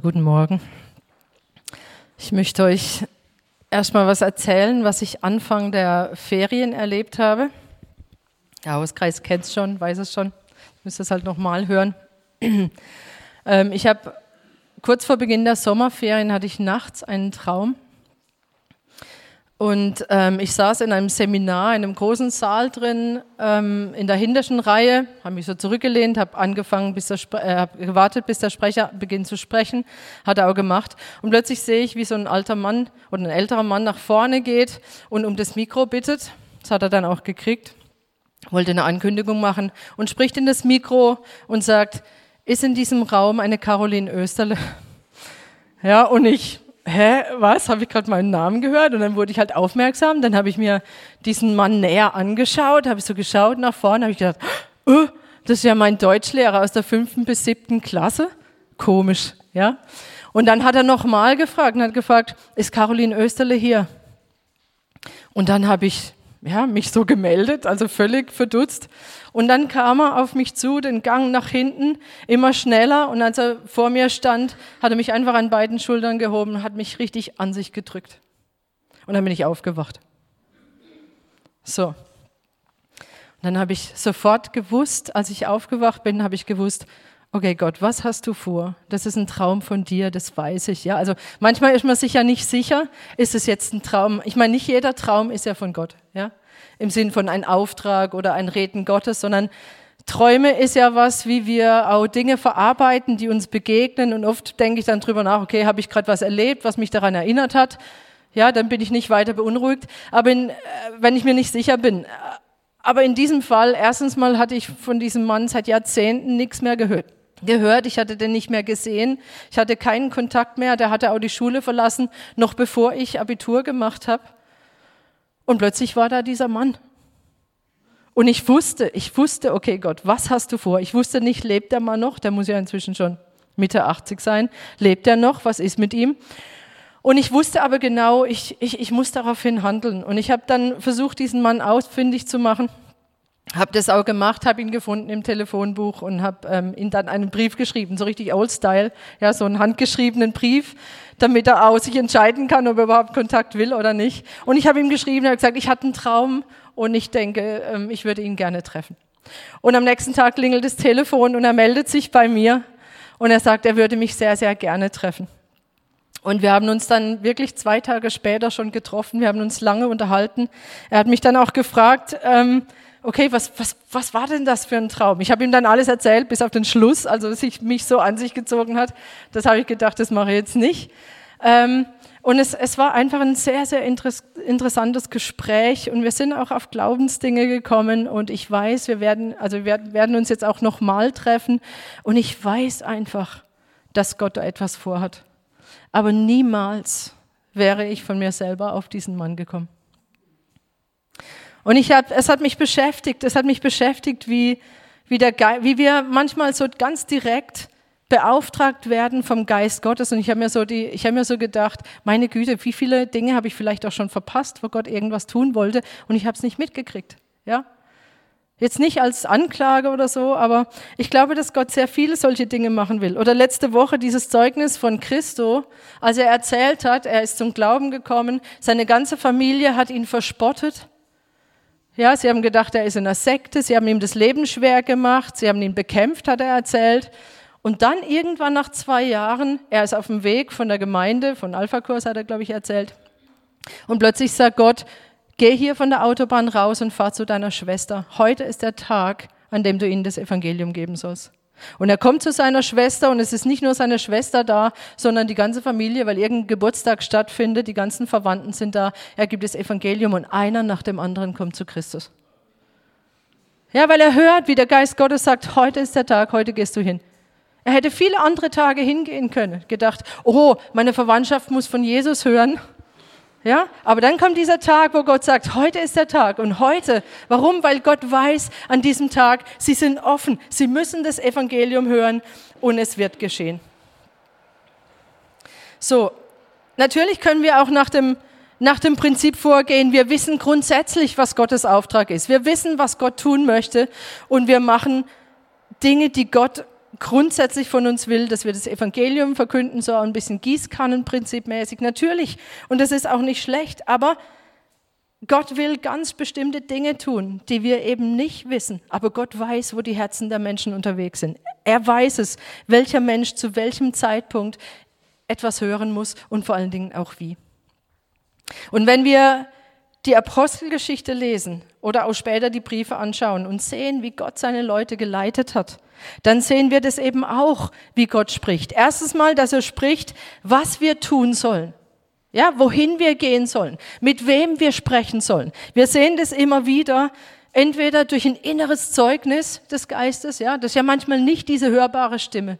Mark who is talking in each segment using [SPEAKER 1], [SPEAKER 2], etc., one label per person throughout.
[SPEAKER 1] Guten Morgen. Ich möchte euch erstmal was erzählen, was ich Anfang der Ferien erlebt habe. Der Hauskreis kennt es schon, weiß es schon. Ich müsste es halt nochmal hören. Ähm, ich habe kurz vor Beginn der Sommerferien hatte ich nachts einen Traum und ähm, ich saß in einem Seminar in einem großen Saal drin, ähm, in der hintersten Reihe, habe mich so zurückgelehnt, habe angefangen, bis der äh, hab gewartet, bis der Sprecher beginnt zu sprechen, hat er auch gemacht. Und plötzlich sehe ich, wie so ein alter Mann oder ein älterer Mann nach vorne geht und um das Mikro bittet. Das hat er dann auch gekriegt, wollte eine Ankündigung machen und spricht in das Mikro und sagt, ist in diesem Raum eine Caroline Österle? Ja, und ich hä, was, habe ich gerade meinen Namen gehört? Und dann wurde ich halt aufmerksam, dann habe ich mir diesen Mann näher angeschaut, habe ich so geschaut nach vorne, habe ich gedacht, oh, das ist ja mein Deutschlehrer aus der fünften bis siebten Klasse. Komisch, ja. Und dann hat er nochmal gefragt und hat gefragt, ist Caroline Österle hier? Und dann habe ich ja, mich so gemeldet, also völlig verdutzt. Und dann kam er auf mich zu, den Gang nach hinten, immer schneller. Und als er vor mir stand, hat er mich einfach an beiden Schultern gehoben, hat mich richtig an sich gedrückt. Und dann bin ich aufgewacht. So. Und dann habe ich sofort gewusst, als ich aufgewacht bin, habe ich gewusst, okay Gott, was hast du vor? Das ist ein Traum von dir, das weiß ich. Ja, also manchmal ist man sich ja nicht sicher, ist es jetzt ein Traum? Ich meine, nicht jeder Traum ist ja von Gott. Ja, im Sinn von ein Auftrag oder ein Reden Gottes, sondern Träume ist ja was, wie wir auch Dinge verarbeiten, die uns begegnen. Und oft denke ich dann drüber nach, okay, habe ich gerade was erlebt, was mich daran erinnert hat? Ja, dann bin ich nicht weiter beunruhigt. Aber in, äh, wenn ich mir nicht sicher bin. Aber in diesem Fall, erstens mal hatte ich von diesem Mann seit Jahrzehnten nichts mehr gehört. Gehört, ich hatte den nicht mehr gesehen, ich hatte keinen Kontakt mehr, der hatte auch die Schule verlassen, noch bevor ich Abitur gemacht habe. Und plötzlich war da dieser Mann. Und ich wusste, ich wusste, okay Gott, was hast du vor? Ich wusste nicht, lebt der Mann noch? Der muss ja inzwischen schon Mitte 80 sein. Lebt er noch? Was ist mit ihm? Und ich wusste aber genau, ich, ich, ich muss daraufhin handeln. Und ich habe dann versucht, diesen Mann ausfindig zu machen. Habe das auch gemacht, habe ihn gefunden im Telefonbuch und habe ähm, ihm dann einen Brief geschrieben, so richtig Old Style, ja, so einen handgeschriebenen Brief damit er auch sich entscheiden kann, ob er überhaupt Kontakt will oder nicht. Und ich habe ihm geschrieben, hat gesagt, ich hatte einen Traum und ich denke, ähm, ich würde ihn gerne treffen. Und am nächsten Tag klingelt das Telefon und er meldet sich bei mir und er sagt, er würde mich sehr, sehr gerne treffen. Und wir haben uns dann wirklich zwei Tage später schon getroffen. Wir haben uns lange unterhalten. Er hat mich dann auch gefragt, ähm, okay, was, was, was war denn das für ein Traum? Ich habe ihm dann alles erzählt, bis auf den Schluss, also dass sich mich so an sich gezogen hat. Das habe ich gedacht, das mache ich jetzt nicht. Ähm, und es, es war einfach ein sehr, sehr interessantes Gespräch und wir sind auch auf Glaubensdinge gekommen und ich weiß, wir werden, also wir werden uns jetzt auch nochmal treffen und ich weiß einfach, dass Gott da etwas vorhat. Aber niemals wäre ich von mir selber auf diesen Mann gekommen. Und ich hab, es hat mich beschäftigt, es hat mich beschäftigt, wie, wie, der wie wir manchmal so ganz direkt beauftragt werden vom Geist Gottes. Und ich habe mir, so die, ich hab mir so gedacht, meine Güte, wie viele Dinge habe ich vielleicht auch schon verpasst, wo Gott irgendwas tun wollte und ich habe es nicht mitgekriegt. Ja? Jetzt nicht als Anklage oder so, aber ich glaube, dass Gott sehr viele solche Dinge machen will. Oder letzte Woche dieses Zeugnis von Christo, als er erzählt hat, er ist zum Glauben gekommen, seine ganze Familie hat ihn verspottet ja, sie haben gedacht, er ist in einer Sekte, sie haben ihm das Leben schwer gemacht, sie haben ihn bekämpft, hat er erzählt. Und dann irgendwann nach zwei Jahren, er ist auf dem Weg von der Gemeinde, von Alpha-Kurs hat er, glaube ich, erzählt. Und plötzlich sagt Gott, geh hier von der Autobahn raus und fahr zu deiner Schwester. Heute ist der Tag, an dem du ihnen das Evangelium geben sollst. Und er kommt zu seiner Schwester und es ist nicht nur seine Schwester da, sondern die ganze Familie, weil irgendein Geburtstag stattfindet, die ganzen Verwandten sind da. Er gibt das Evangelium und einer nach dem anderen kommt zu Christus. Ja, weil er hört, wie der Geist Gottes sagt, heute ist der Tag, heute gehst du hin. Er hätte viele andere Tage hingehen können, gedacht, oh, meine Verwandtschaft muss von Jesus hören. Ja, aber dann kommt dieser Tag, wo Gott sagt, heute ist der Tag und heute, warum? Weil Gott weiß an diesem Tag, sie sind offen, sie müssen das Evangelium hören und es wird geschehen. So, natürlich können wir auch nach dem, nach dem Prinzip vorgehen, wir wissen grundsätzlich, was Gottes Auftrag ist. Wir wissen, was Gott tun möchte und wir machen Dinge, die Gott grundsätzlich von uns will, dass wir das Evangelium verkünden, so ein bisschen Gießkannenprinzipmäßig, natürlich. Und das ist auch nicht schlecht, aber Gott will ganz bestimmte Dinge tun, die wir eben nicht wissen. Aber Gott weiß, wo die Herzen der Menschen unterwegs sind. Er weiß es, welcher Mensch zu welchem Zeitpunkt etwas hören muss und vor allen Dingen auch wie. Und wenn wir die Apostelgeschichte lesen oder auch später die Briefe anschauen und sehen, wie Gott seine Leute geleitet hat, dann sehen wir das eben auch, wie Gott spricht. Erstens mal, dass er spricht, was wir tun sollen. Ja, wohin wir gehen sollen, mit wem wir sprechen sollen. Wir sehen das immer wieder, entweder durch ein inneres Zeugnis des Geistes, ja, das ist ja manchmal nicht diese hörbare Stimme,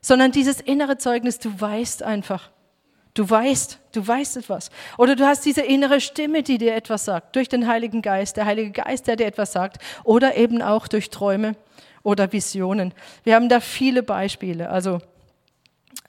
[SPEAKER 1] sondern dieses innere Zeugnis, du weißt einfach. Du weißt, du weißt etwas. Oder du hast diese innere Stimme, die dir etwas sagt, durch den Heiligen Geist, der Heilige Geist, der dir etwas sagt, oder eben auch durch Träume oder Visionen. Wir haben da viele Beispiele. Also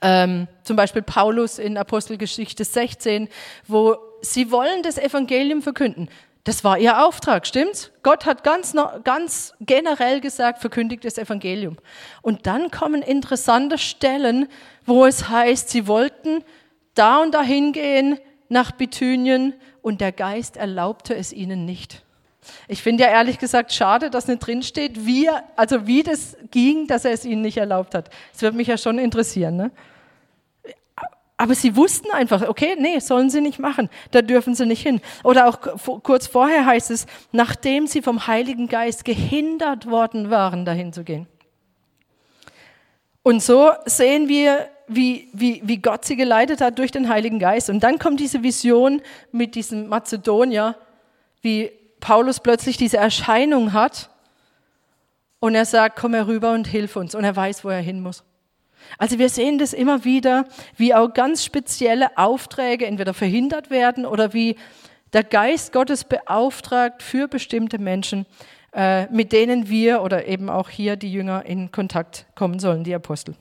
[SPEAKER 1] ähm, zum Beispiel Paulus in Apostelgeschichte 16, wo sie wollen das Evangelium verkünden. Das war ihr Auftrag, stimmt's? Gott hat ganz, ganz generell gesagt, verkündigt das Evangelium. Und dann kommen interessante Stellen, wo es heißt, sie wollten da und dahin gehen nach Bithynien und der Geist erlaubte es ihnen nicht. Ich finde ja ehrlich gesagt schade, dass nicht drinsteht, wie, also wie das ging, dass er es ihnen nicht erlaubt hat. Das würde mich ja schon interessieren. Ne? Aber sie wussten einfach, okay, nee, sollen sie nicht machen, da dürfen sie nicht hin. Oder auch kurz vorher heißt es, nachdem sie vom Heiligen Geist gehindert worden waren, dahin zu gehen. Und so sehen wir, wie, wie, wie Gott sie geleitet hat durch den Heiligen Geist. Und dann kommt diese Vision mit diesem Mazedonier, wie Paulus plötzlich diese Erscheinung hat und er sagt, komm herüber und hilf uns. Und er weiß, wo er hin muss. Also wir sehen das immer wieder, wie auch ganz spezielle Aufträge entweder verhindert werden oder wie der Geist Gottes beauftragt für bestimmte Menschen, äh, mit denen wir oder eben auch hier die Jünger in Kontakt kommen sollen, die Apostel.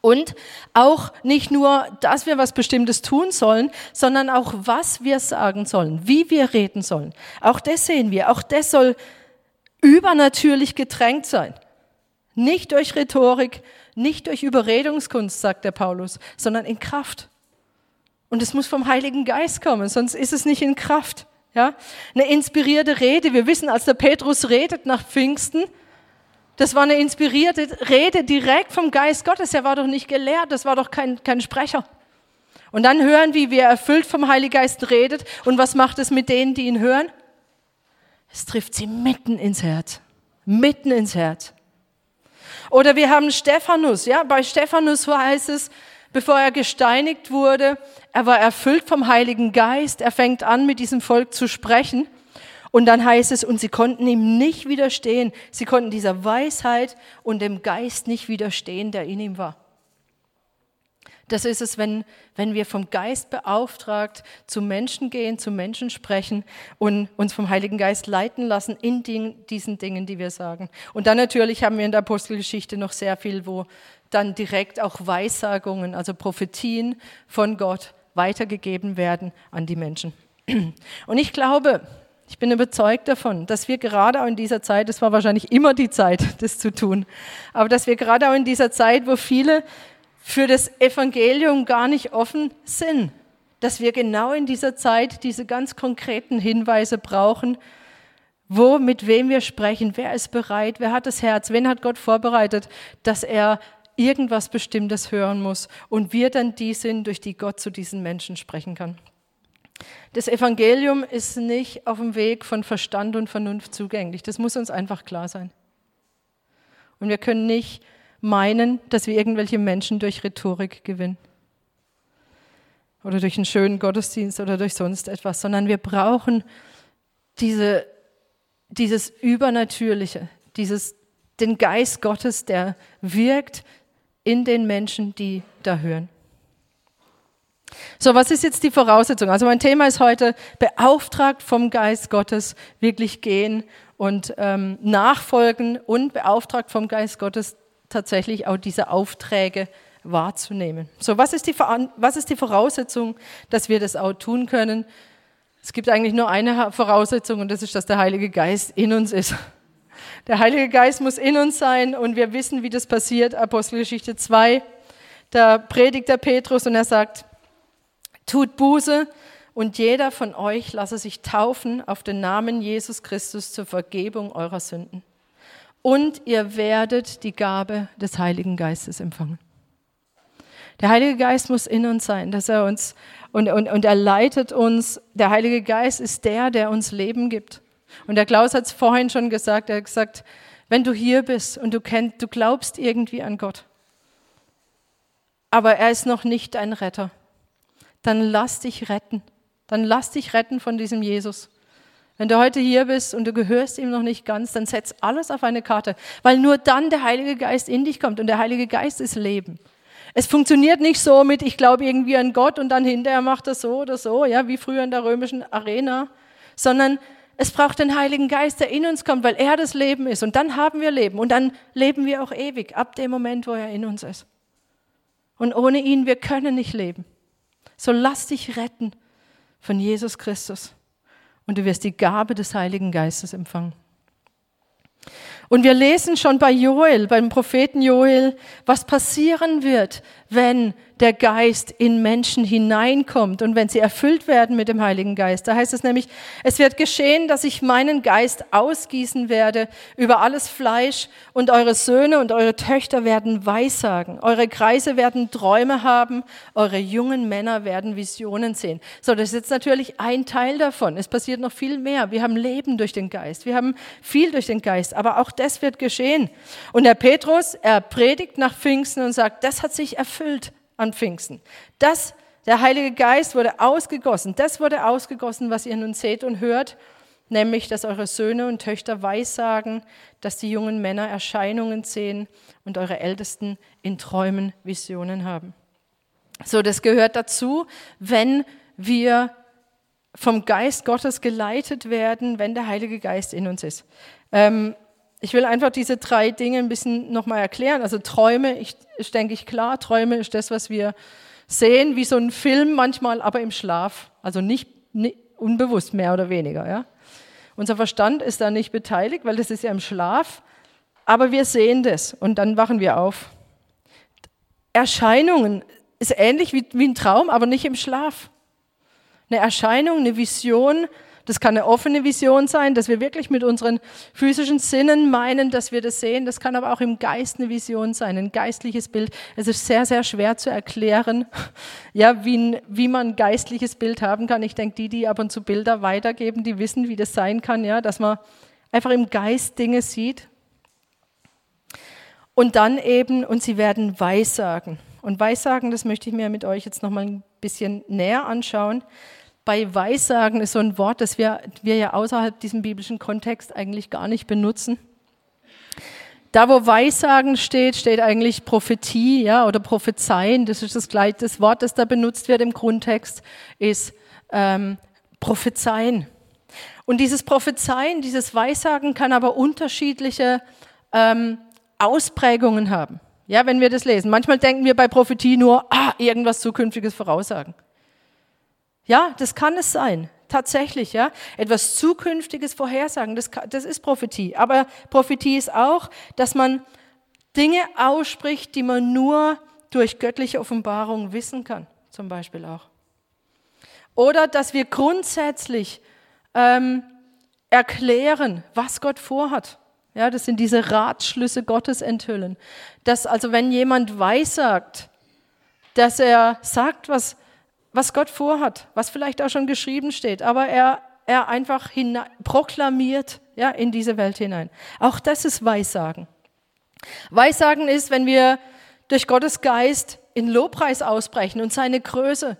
[SPEAKER 1] Und auch nicht nur, dass wir was Bestimmtes tun sollen, sondern auch, was wir sagen sollen, wie wir reden sollen. Auch das sehen wir. Auch das soll übernatürlich getränkt sein. Nicht durch Rhetorik, nicht durch Überredungskunst, sagt der Paulus, sondern in Kraft. Und es muss vom Heiligen Geist kommen, sonst ist es nicht in Kraft. Ja? Eine inspirierte Rede. Wir wissen, als der Petrus redet nach Pfingsten, das war eine inspirierte Rede direkt vom Geist Gottes. Er war doch nicht gelehrt, das war doch kein, kein Sprecher. Und dann hören wir, wie er erfüllt vom Heiligen Geist redet. Und was macht es mit denen, die ihn hören? Es trifft sie mitten ins Herz. Mitten ins Herz. Oder wir haben Stephanus. Ja, bei Stephanus heißt es, bevor er gesteinigt wurde, er war erfüllt vom Heiligen Geist. Er fängt an, mit diesem Volk zu sprechen. Und dann heißt es, und sie konnten ihm nicht widerstehen. Sie konnten dieser Weisheit und dem Geist nicht widerstehen, der in ihm war. Das ist es, wenn, wenn wir vom Geist beauftragt zu Menschen gehen, zu Menschen sprechen und uns vom Heiligen Geist leiten lassen in den, diesen Dingen, die wir sagen. Und dann natürlich haben wir in der Apostelgeschichte noch sehr viel, wo dann direkt auch Weissagungen, also Prophetien von Gott weitergegeben werden an die Menschen. Und ich glaube, ich bin überzeugt davon, dass wir gerade auch in dieser Zeit, das war wahrscheinlich immer die Zeit, das zu tun, aber dass wir gerade auch in dieser Zeit, wo viele für das Evangelium gar nicht offen sind, dass wir genau in dieser Zeit diese ganz konkreten Hinweise brauchen, wo, mit wem wir sprechen, wer ist bereit, wer hat das Herz, wen hat Gott vorbereitet, dass er irgendwas Bestimmtes hören muss und wir dann die sind, durch die Gott zu diesen Menschen sprechen kann. Das Evangelium ist nicht auf dem Weg von Verstand und Vernunft zugänglich. Das muss uns einfach klar sein. Und wir können nicht meinen, dass wir irgendwelche Menschen durch Rhetorik gewinnen. Oder durch einen schönen Gottesdienst oder durch sonst etwas, sondern wir brauchen diese, dieses Übernatürliche, dieses, den Geist Gottes, der wirkt in den Menschen, die da hören. So, was ist jetzt die Voraussetzung? Also mein Thema ist heute beauftragt vom Geist Gottes wirklich gehen und ähm, nachfolgen und beauftragt vom Geist Gottes tatsächlich auch diese Aufträge wahrzunehmen. So, was ist die, was ist die Voraussetzung, dass wir das auch tun können? Es gibt eigentlich nur eine Voraussetzung und das ist, dass der Heilige Geist in uns ist. Der Heilige Geist muss in uns sein und wir wissen, wie das passiert. Apostelgeschichte 2, da predigt der Petrus und er sagt, tut Buße und jeder von euch lasse sich taufen auf den Namen Jesus Christus zur Vergebung eurer Sünden. Und ihr werdet die Gabe des Heiligen Geistes empfangen. Der Heilige Geist muss in uns sein, dass er uns und, und, und er leitet uns. Der Heilige Geist ist der, der uns Leben gibt. Und der Klaus hat es vorhin schon gesagt, er hat gesagt, wenn du hier bist und du kennst, du glaubst irgendwie an Gott, aber er ist noch nicht dein Retter, dann lass dich retten. Dann lass dich retten von diesem Jesus. Wenn du heute hier bist und du gehörst ihm noch nicht ganz, dann setz alles auf eine Karte, weil nur dann der Heilige Geist in dich kommt und der Heilige Geist ist Leben. Es funktioniert nicht so mit, ich glaube irgendwie an Gott und dann hinterher macht er so oder so, ja, wie früher in der römischen Arena, sondern es braucht den Heiligen Geist, der in uns kommt, weil er das Leben ist. Und dann haben wir Leben und dann leben wir auch ewig, ab dem Moment, wo er in uns ist. Und ohne ihn, wir können nicht leben. So lass dich retten von Jesus Christus und du wirst die Gabe des Heiligen Geistes empfangen. Und wir lesen schon bei Joel, beim Propheten Joel, was passieren wird, wenn der Geist in Menschen hineinkommt und wenn sie erfüllt werden mit dem Heiligen Geist. Da heißt es nämlich, es wird geschehen, dass ich meinen Geist ausgießen werde über alles Fleisch und eure Söhne und eure Töchter werden Weissagen. Eure Kreise werden Träume haben, eure jungen Männer werden Visionen sehen. So, das ist jetzt natürlich ein Teil davon. Es passiert noch viel mehr. Wir haben Leben durch den Geist. Wir haben viel durch den Geist. Aber auch das wird geschehen. Und der Petrus, er predigt nach Pfingsten und sagt, das hat sich erfüllt an Pfingsten. Das, der Heilige Geist wurde ausgegossen. Das wurde ausgegossen, was ihr nun seht und hört, nämlich, dass eure Söhne und Töchter weissagen, dass die jungen Männer Erscheinungen sehen und eure Ältesten in Träumen Visionen haben. So, das gehört dazu, wenn wir vom Geist Gottes geleitet werden, wenn der Heilige Geist in uns ist. Ähm, ich will einfach diese drei Dinge ein bisschen nochmal erklären. Also Träume, ich, ist denke ich klar, Träume ist das, was wir sehen, wie so ein Film manchmal, aber im Schlaf. Also nicht, nicht unbewusst, mehr oder weniger. Ja? Unser Verstand ist da nicht beteiligt, weil das ist ja im Schlaf, aber wir sehen das und dann wachen wir auf. Erscheinungen ist ähnlich wie, wie ein Traum, aber nicht im Schlaf. Eine Erscheinung, eine Vision, das kann eine offene Vision sein, dass wir wirklich mit unseren physischen Sinnen meinen, dass wir das sehen. Das kann aber auch im Geist eine Vision sein, ein geistliches Bild. Es ist sehr, sehr schwer zu erklären, ja, wie, wie man ein geistliches Bild haben kann. Ich denke, die, die ab und zu Bilder weitergeben, die wissen, wie das sein kann, ja, dass man einfach im Geist Dinge sieht. Und dann eben, und sie werden Weissagen. Und Weissagen, das möchte ich mir mit euch jetzt nochmal ein bisschen näher anschauen bei Weissagen ist so ein Wort, das wir, wir ja außerhalb diesem biblischen Kontext eigentlich gar nicht benutzen. Da, wo Weissagen steht, steht eigentlich Prophetie ja, oder Prophezeien. Das ist das gleiche. Das Wort, das da benutzt wird im Grundtext, ist ähm, Prophezeien. Und dieses Prophezeien, dieses Weissagen kann aber unterschiedliche ähm, Ausprägungen haben. Ja, wenn wir das lesen. Manchmal denken wir bei Prophetie nur, ah, irgendwas Zukünftiges voraussagen. Ja, das kann es sein. Tatsächlich, ja. Etwas Zukünftiges vorhersagen, das, das ist Prophetie. Aber Prophetie ist auch, dass man Dinge ausspricht, die man nur durch göttliche Offenbarung wissen kann, zum Beispiel auch. Oder dass wir grundsätzlich ähm, erklären, was Gott vorhat. Ja, das sind diese Ratschlüsse Gottes enthüllen. Dass also wenn jemand weissagt, dass er sagt, was was Gott vorhat, was vielleicht auch schon geschrieben steht, aber er, er einfach hinein, proklamiert ja, in diese Welt hinein. Auch das ist Weissagen. Weissagen ist, wenn wir durch Gottes Geist in Lobpreis ausbrechen und seine Größe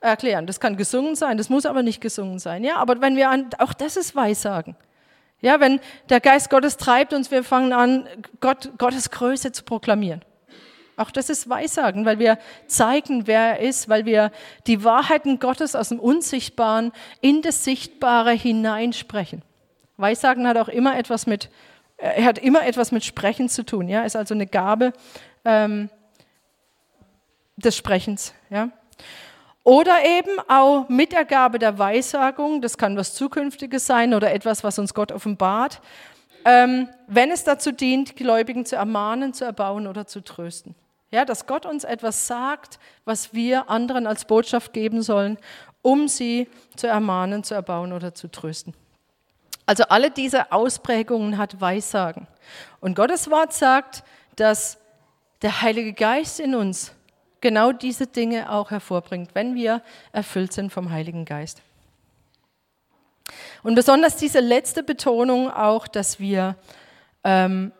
[SPEAKER 1] erklären. Das kann gesungen sein, das muss aber nicht gesungen sein. Ja, aber wenn wir an, auch das ist Weissagen. Ja, wenn der Geist Gottes treibt uns, wir fangen an, Gott, Gottes Größe zu proklamieren. Auch das ist Weissagen, weil wir zeigen, wer er ist, weil wir die Wahrheiten Gottes aus dem Unsichtbaren in das Sichtbare hineinsprechen. Weissagen hat auch immer etwas mit, er hat immer etwas mit Sprechen zu tun. Ja, ist also eine Gabe ähm, des Sprechens. Ja. Oder eben auch mit der Gabe der Weissagung, das kann was Zukünftiges sein oder etwas, was uns Gott offenbart, ähm, wenn es dazu dient, Gläubigen zu ermahnen, zu erbauen oder zu trösten. Ja, dass Gott uns etwas sagt, was wir anderen als Botschaft geben sollen, um sie zu ermahnen, zu erbauen oder zu trösten. Also alle diese Ausprägungen hat Weissagen. Und Gottes Wort sagt, dass der Heilige Geist in uns genau diese Dinge auch hervorbringt, wenn wir erfüllt sind vom Heiligen Geist. Und besonders diese letzte Betonung auch, dass wir ähm,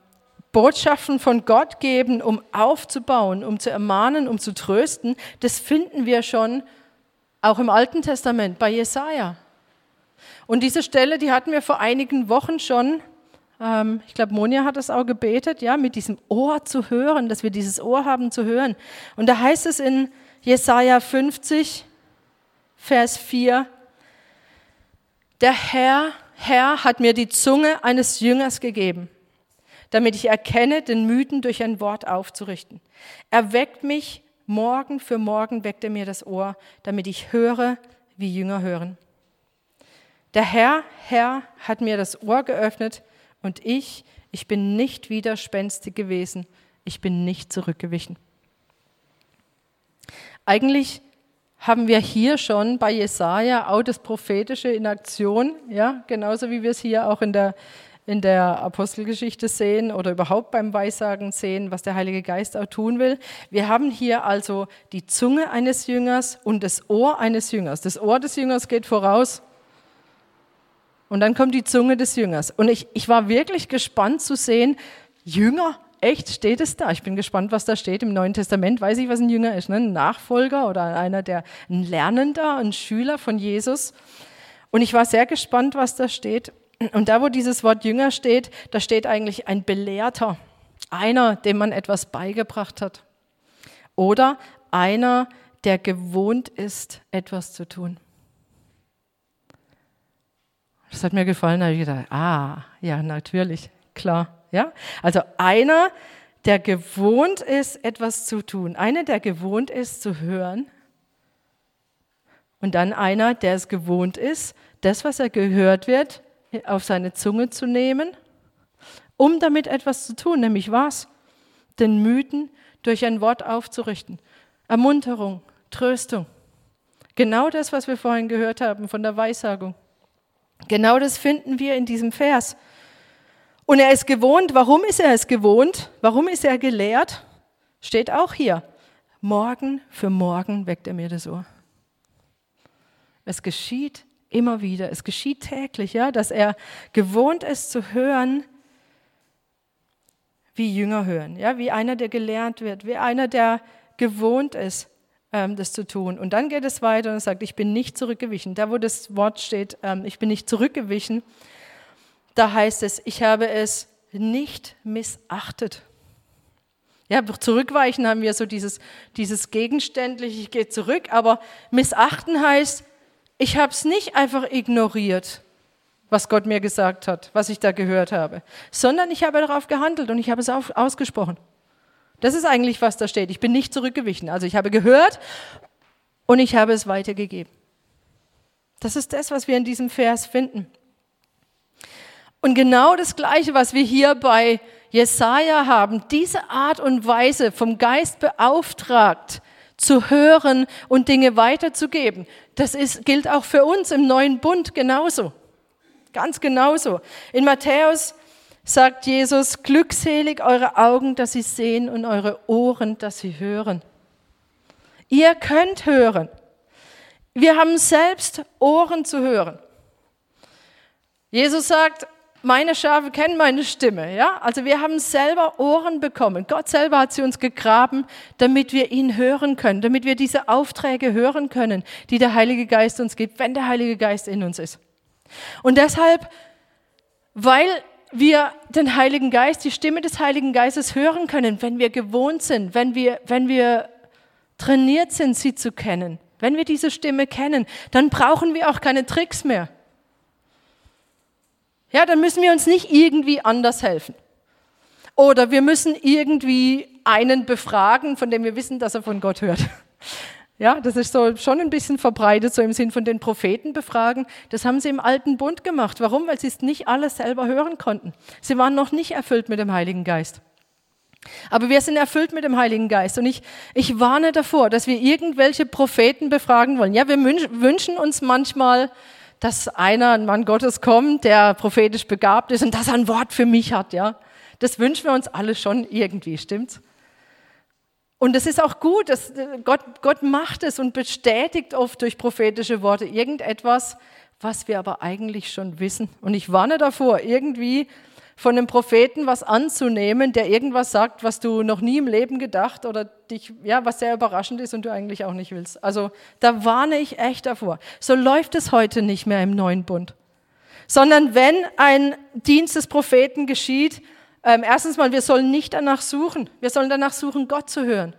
[SPEAKER 1] Botschaften von Gott geben, um aufzubauen, um zu ermahnen, um zu trösten, das finden wir schon auch im Alten Testament bei Jesaja. Und diese Stelle, die hatten wir vor einigen Wochen schon. Ähm, ich glaube, Monja hat es auch gebetet, ja, mit diesem Ohr zu hören, dass wir dieses Ohr haben zu hören. Und da heißt es in Jesaja 50, Vers 4, der Herr, Herr hat mir die Zunge eines Jüngers gegeben, damit ich erkenne, den Mythen durch ein Wort aufzurichten. Er weckt mich, morgen für morgen weckt er mir das Ohr, damit ich höre, wie Jünger hören. Der Herr, Herr hat mir das Ohr geöffnet und ich, ich bin nicht widerspenstig gewesen, ich bin nicht zurückgewichen. Eigentlich haben wir hier schon bei Jesaja auch das Prophetische in Aktion, ja, genauso wie wir es hier auch in der, in der Apostelgeschichte sehen oder überhaupt beim Weissagen sehen, was der Heilige Geist auch tun will. Wir haben hier also die Zunge eines Jüngers und das Ohr eines Jüngers. Das Ohr des Jüngers geht voraus. Und dann kommt die Zunge des Jüngers. Und ich, ich war wirklich gespannt zu sehen, Jünger, Echt, steht es da? Ich bin gespannt, was da steht. Im Neuen Testament weiß ich, was ein Jünger ist. Ne? Ein Nachfolger oder einer, der ein Lernender, ein Schüler von Jesus. Und ich war sehr gespannt, was da steht. Und da, wo dieses Wort Jünger steht, da steht eigentlich ein Belehrter. Einer, dem man etwas beigebracht hat. Oder einer, der gewohnt ist, etwas zu tun. Das hat mir gefallen, da habe ich gedacht, ah, ja, natürlich, klar. Ja? Also einer, der gewohnt ist, etwas zu tun. Einer, der gewohnt ist, zu hören. Und dann einer, der es gewohnt ist, das, was er gehört wird, auf seine Zunge zu nehmen, um damit etwas zu tun, nämlich was? Den Mythen durch ein Wort aufzurichten. Ermunterung, Tröstung. Genau das, was wir vorhin gehört haben von der Weissagung. Genau das finden wir in diesem Vers. Und er ist gewohnt. Warum ist er es gewohnt? Warum ist er gelehrt? Steht auch hier. Morgen für morgen weckt er mir das Ohr. Es geschieht immer wieder. Es geschieht täglich, ja, dass er gewohnt ist zu hören, wie Jünger hören, ja, wie einer, der gelehrt wird, wie einer, der gewohnt ist, ähm, das zu tun. Und dann geht es weiter und sagt, ich bin nicht zurückgewichen. Da, wo das Wort steht, ähm, ich bin nicht zurückgewichen, da heißt es, ich habe es nicht missachtet. Ja, zurückweichen haben wir so dieses, dieses gegenständliche, ich gehe zurück, aber missachten heißt, ich habe es nicht einfach ignoriert, was Gott mir gesagt hat, was ich da gehört habe, sondern ich habe darauf gehandelt und ich habe es ausgesprochen. Das ist eigentlich, was da steht. Ich bin nicht zurückgewichen. Also ich habe gehört und ich habe es weitergegeben. Das ist das, was wir in diesem Vers finden. Und genau das Gleiche, was wir hier bei Jesaja haben, diese Art und Weise vom Geist beauftragt, zu hören und Dinge weiterzugeben, das ist, gilt auch für uns im neuen Bund genauso. Ganz genauso. In Matthäus sagt Jesus, glückselig eure Augen, dass sie sehen und eure Ohren, dass sie hören. Ihr könnt hören. Wir haben selbst Ohren zu hören. Jesus sagt, meine Schafe kennen meine Stimme, ja? Also wir haben selber Ohren bekommen. Gott selber hat sie uns gegraben, damit wir ihn hören können, damit wir diese Aufträge hören können, die der Heilige Geist uns gibt, wenn der Heilige Geist in uns ist. Und deshalb, weil wir den Heiligen Geist, die Stimme des Heiligen Geistes hören können, wenn wir gewohnt sind, wenn wir, wenn wir trainiert sind, sie zu kennen, wenn wir diese Stimme kennen, dann brauchen wir auch keine Tricks mehr. Ja, dann müssen wir uns nicht irgendwie anders helfen. Oder wir müssen irgendwie einen befragen, von dem wir wissen, dass er von Gott hört. Ja, das ist so schon ein bisschen verbreitet, so im Sinn von den Propheten befragen. Das haben sie im alten Bund gemacht. Warum? Weil sie es nicht alles selber hören konnten. Sie waren noch nicht erfüllt mit dem Heiligen Geist. Aber wir sind erfüllt mit dem Heiligen Geist. Und ich, ich warne davor, dass wir irgendwelche Propheten befragen wollen. Ja, wir wünschen uns manchmal, dass einer, ein Mann Gottes kommt, der prophetisch begabt ist und das ein Wort für mich hat. Ja, das wünschen wir uns alle schon irgendwie, stimmt's? Und es ist auch gut, dass äh, Gott, Gott macht es und bestätigt oft durch prophetische Worte irgendetwas, was wir aber eigentlich schon wissen. Und ich warne davor, irgendwie von einem Propheten was anzunehmen, der irgendwas sagt, was du noch nie im Leben gedacht oder dich, ja, was sehr überraschend ist und du eigentlich auch nicht willst. Also da warne ich echt davor. So läuft es heute nicht mehr im neuen Bund. Sondern wenn ein Dienst des Propheten geschieht, ähm, erstens mal, wir sollen nicht danach suchen. Wir sollen danach suchen, Gott zu hören.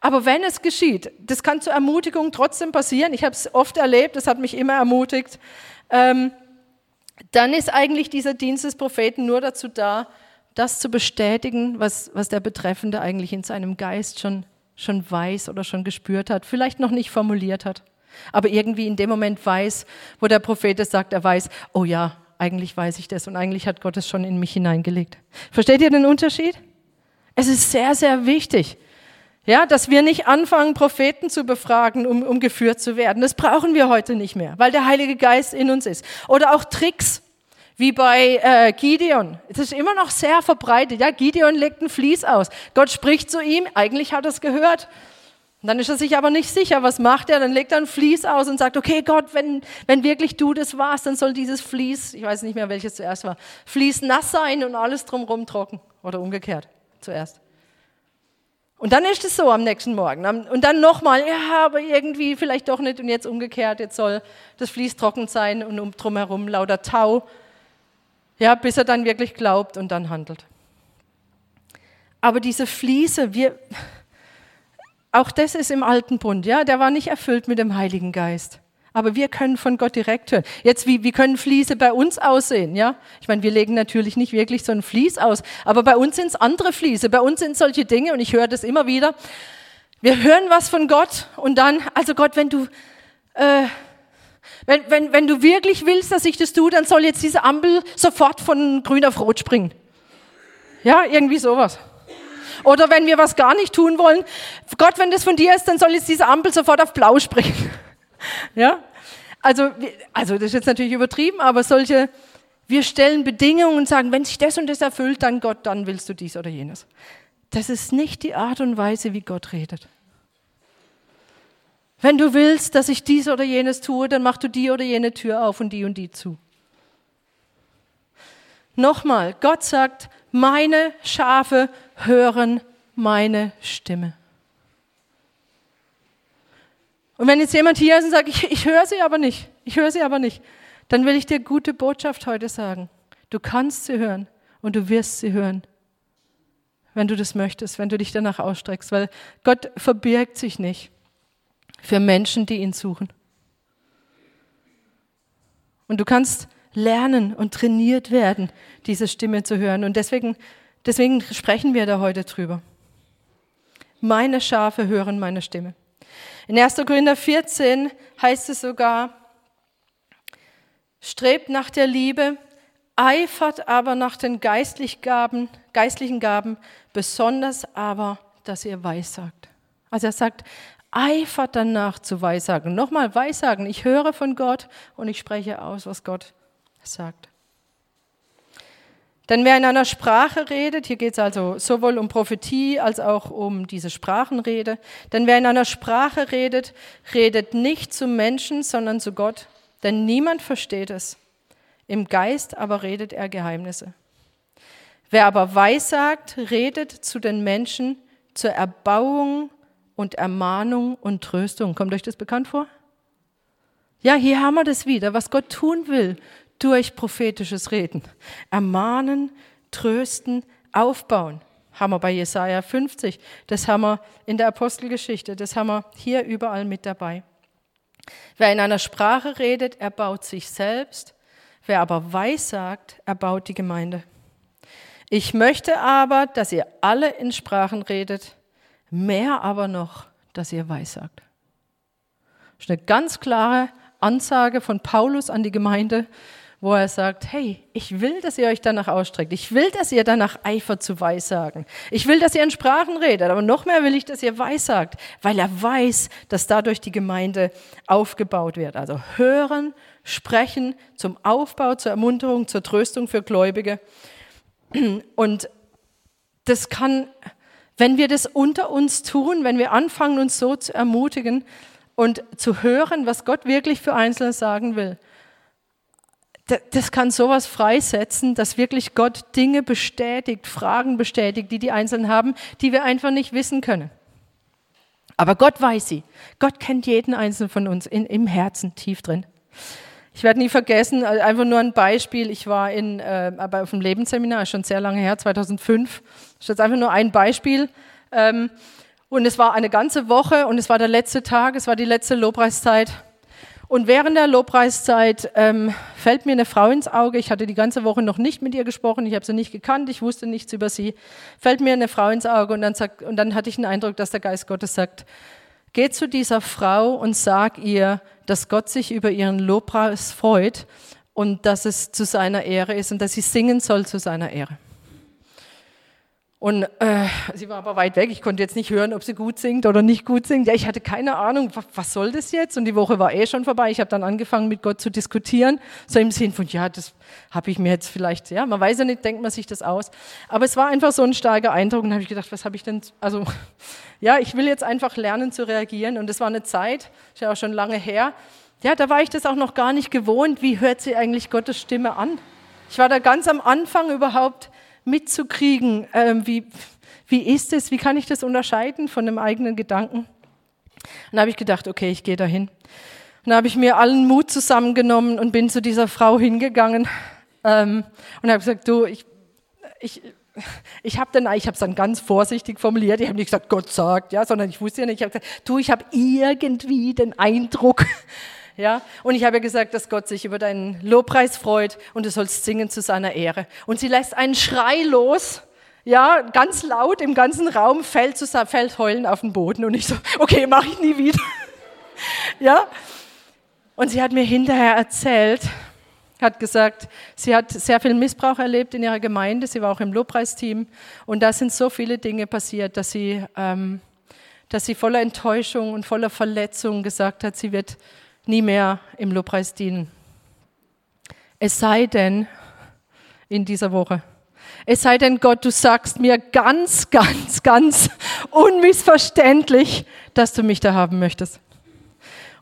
[SPEAKER 1] Aber wenn es geschieht, das kann zur Ermutigung trotzdem passieren. Ich habe es oft erlebt, das hat mich immer ermutigt. Ähm, dann ist eigentlich dieser Dienst des Propheten nur dazu da, das zu bestätigen, was, was der Betreffende eigentlich in seinem Geist schon, schon weiß oder schon gespürt hat, vielleicht noch nicht formuliert hat, aber irgendwie in dem Moment weiß, wo der Prophet sagt, er weiß, oh ja, eigentlich weiß ich das und eigentlich hat Gott es schon in mich hineingelegt. Versteht ihr den Unterschied? Es ist sehr, sehr wichtig, ja, dass wir nicht anfangen, Propheten zu befragen, um, um geführt zu werden. Das brauchen wir heute nicht mehr, weil der Heilige Geist in uns ist. Oder auch Tricks, wie bei äh, Gideon. Es ist immer noch sehr verbreitet. Ja, Gideon legt ein Vlies aus. Gott spricht zu ihm, eigentlich hat er es gehört. Dann ist er sich aber nicht sicher, was macht er? Dann legt er ein Vlies aus und sagt, okay Gott, wenn, wenn wirklich du das warst, dann soll dieses Vlies, ich weiß nicht mehr, welches zuerst war, Vlies nass sein und alles drumherum trocken. Oder umgekehrt zuerst. Und dann ist es so am nächsten Morgen. Und dann nochmal, ja, aber irgendwie vielleicht doch nicht und jetzt umgekehrt, jetzt soll das Vlies trocken sein und um drumherum lauter Tau. Ja, bis er dann wirklich glaubt und dann handelt. Aber diese Fliese, wir, auch das ist im alten Bund, ja, der war nicht erfüllt mit dem Heiligen Geist. Aber wir können von Gott direkt hören. Jetzt, wie, wie können Fliese bei uns aussehen? Ja, ich meine, wir legen natürlich nicht wirklich so ein Vlies aus, aber bei uns sind es andere Fliese. Bei uns sind solche Dinge und ich höre das immer wieder. Wir hören was von Gott und dann, also Gott, wenn du, äh, wenn, wenn, wenn du wirklich willst, dass ich das tue, dann soll jetzt diese Ampel sofort von grün auf rot springen. Ja, irgendwie sowas. Oder wenn wir was gar nicht tun wollen, Gott, wenn das von dir ist, dann soll jetzt diese Ampel sofort auf blau springen. ja? Also, also das ist jetzt natürlich übertrieben, aber solche, wir stellen Bedingungen und sagen, wenn sich das und das erfüllt, dann Gott, dann willst du dies oder jenes. Das ist nicht die Art und Weise, wie Gott redet. Wenn du willst, dass ich dies oder jenes tue, dann mach du die oder jene Tür auf und die und die zu. Nochmal, Gott sagt, meine Schafe hören meine Stimme. Und wenn jetzt jemand hier ist und sagt, ich, ich höre sie aber nicht, ich höre sie aber nicht, dann will ich dir gute Botschaft heute sagen. Du kannst sie hören und du wirst sie hören, wenn du das möchtest, wenn du dich danach ausstreckst, weil Gott verbirgt sich nicht für Menschen, die ihn suchen. Und du kannst lernen und trainiert werden, diese Stimme zu hören. Und deswegen, deswegen sprechen wir da heute drüber. Meine Schafe hören meine Stimme. In 1. Korinther 14 heißt es sogar, strebt nach der Liebe, eifert aber nach den geistlichen Gaben, geistlichen Gaben, besonders aber, dass ihr weissagt. Also er sagt, eifert danach zu weissagen. Nochmal weissagen, ich höre von Gott und ich spreche aus, was Gott sagt. Denn wer in einer Sprache redet, hier geht es also sowohl um Prophetie als auch um diese Sprachenrede, denn wer in einer Sprache redet, redet nicht zu Menschen, sondern zu Gott, denn niemand versteht es. Im Geist aber redet er Geheimnisse. Wer aber weissagt, redet zu den Menschen zur Erbauung und Ermahnung und Tröstung. Kommt euch das bekannt vor? Ja, hier haben wir das wieder, was Gott tun will durch prophetisches Reden. Ermahnen, trösten, aufbauen. Haben wir bei Jesaja 50, das haben wir in der Apostelgeschichte, das haben wir hier überall mit dabei. Wer in einer Sprache redet, erbaut sich selbst. Wer aber weissagt, erbaut die Gemeinde. Ich möchte aber, dass ihr alle in Sprachen redet, mehr aber noch, dass ihr weissagt. Das ist eine ganz klare Ansage von Paulus an die Gemeinde, wo er sagt, hey, ich will, dass ihr euch danach ausstreckt. Ich will, dass ihr danach eifert zu Weissagen. Ich will, dass ihr in Sprachen redet, aber noch mehr will ich, dass ihr Weissagt, weil er weiß, dass dadurch die Gemeinde aufgebaut wird. Also hören, sprechen zum Aufbau, zur Ermunterung, zur Tröstung für Gläubige. Und das kann, wenn wir das unter uns tun, wenn wir anfangen, uns so zu ermutigen und zu hören, was Gott wirklich für Einzelne sagen will, das kann sowas freisetzen, dass wirklich Gott Dinge bestätigt, Fragen bestätigt, die die Einzelnen haben, die wir einfach nicht wissen können. Aber Gott weiß sie. Gott kennt jeden Einzelnen von uns in, im Herzen tief drin. Ich werde nie vergessen, äh, einfach nur ein Beispiel. Ich war in, äh, auf dem Lebensseminar, schon sehr lange her, 2005. Das ist jetzt einfach nur ein Beispiel. Ähm, und es war eine ganze Woche und es war der letzte Tag, es war die letzte Lobpreiszeit. Und während der Lobpreiszeit ähm, fällt mir eine Frau ins Auge. Ich hatte die ganze Woche noch nicht mit ihr gesprochen, ich habe sie nicht gekannt, ich wusste nichts über sie. Fällt mir eine Frau ins Auge und dann, sagt, und dann hatte ich den Eindruck, dass der Geist Gottes sagt, geh zu dieser Frau und sag ihr, dass Gott sich über ihren Lobpreis freut und dass es zu seiner Ehre ist und dass sie singen soll zu seiner Ehre. Und äh, sie war aber weit weg. Ich konnte jetzt nicht hören, ob sie gut singt oder nicht gut singt. Ja, ich hatte keine Ahnung, was, soll das jetzt? Und die Woche war eh schon vorbei. Ich habe dann angefangen, mit Gott zu diskutieren. So im Sinn von, ja, das habe ich mir jetzt vielleicht, ja, man weiß ja nicht, denkt man sich das aus. Aber es war einfach so ein starker Eindruck. Und habe ich gedacht, was habe ich denn, also, ja, ich will jetzt einfach lernen zu reagieren. Und das war eine Zeit, ist ja auch schon lange her. Ja, da war ich das auch noch gar nicht gewohnt. Wie hört sie eigentlich Gottes Stimme an? Ich war da ganz am Anfang überhaupt mitzukriegen, ähm, wie, wie ist es, wie kann ich das unterscheiden von einem eigenen Gedanken. Und dann habe ich gedacht, okay, ich gehe dahin. Und dann habe ich mir allen Mut zusammengenommen und bin zu dieser Frau hingegangen ähm, und habe gesagt, du, ich, ich, ich habe dann, ich habe es dann ganz vorsichtig formuliert. Ich habe nicht gesagt, Gott sagt, ja, sondern ich wusste ja nicht. Ich habe gesagt, du, ich habe irgendwie den Eindruck, ja? Und ich habe gesagt, dass Gott sich über deinen Lobpreis freut und du sollst singen zu seiner Ehre. Und sie lässt einen Schrei los, ja, ganz laut im ganzen Raum, fällt, zusammen, fällt heulen auf den Boden und ich so, okay, mache ich nie wieder. ja? Und sie hat mir hinterher erzählt, hat gesagt, sie hat sehr viel Missbrauch erlebt in ihrer Gemeinde, sie war auch im Lobpreisteam und da sind so viele Dinge passiert, dass sie, ähm, dass sie voller Enttäuschung und voller Verletzung gesagt hat, sie wird nie mehr im Lobpreis dienen. Es sei denn, in dieser Woche, es sei denn, Gott, du sagst mir ganz, ganz, ganz unmissverständlich, dass du mich da haben möchtest.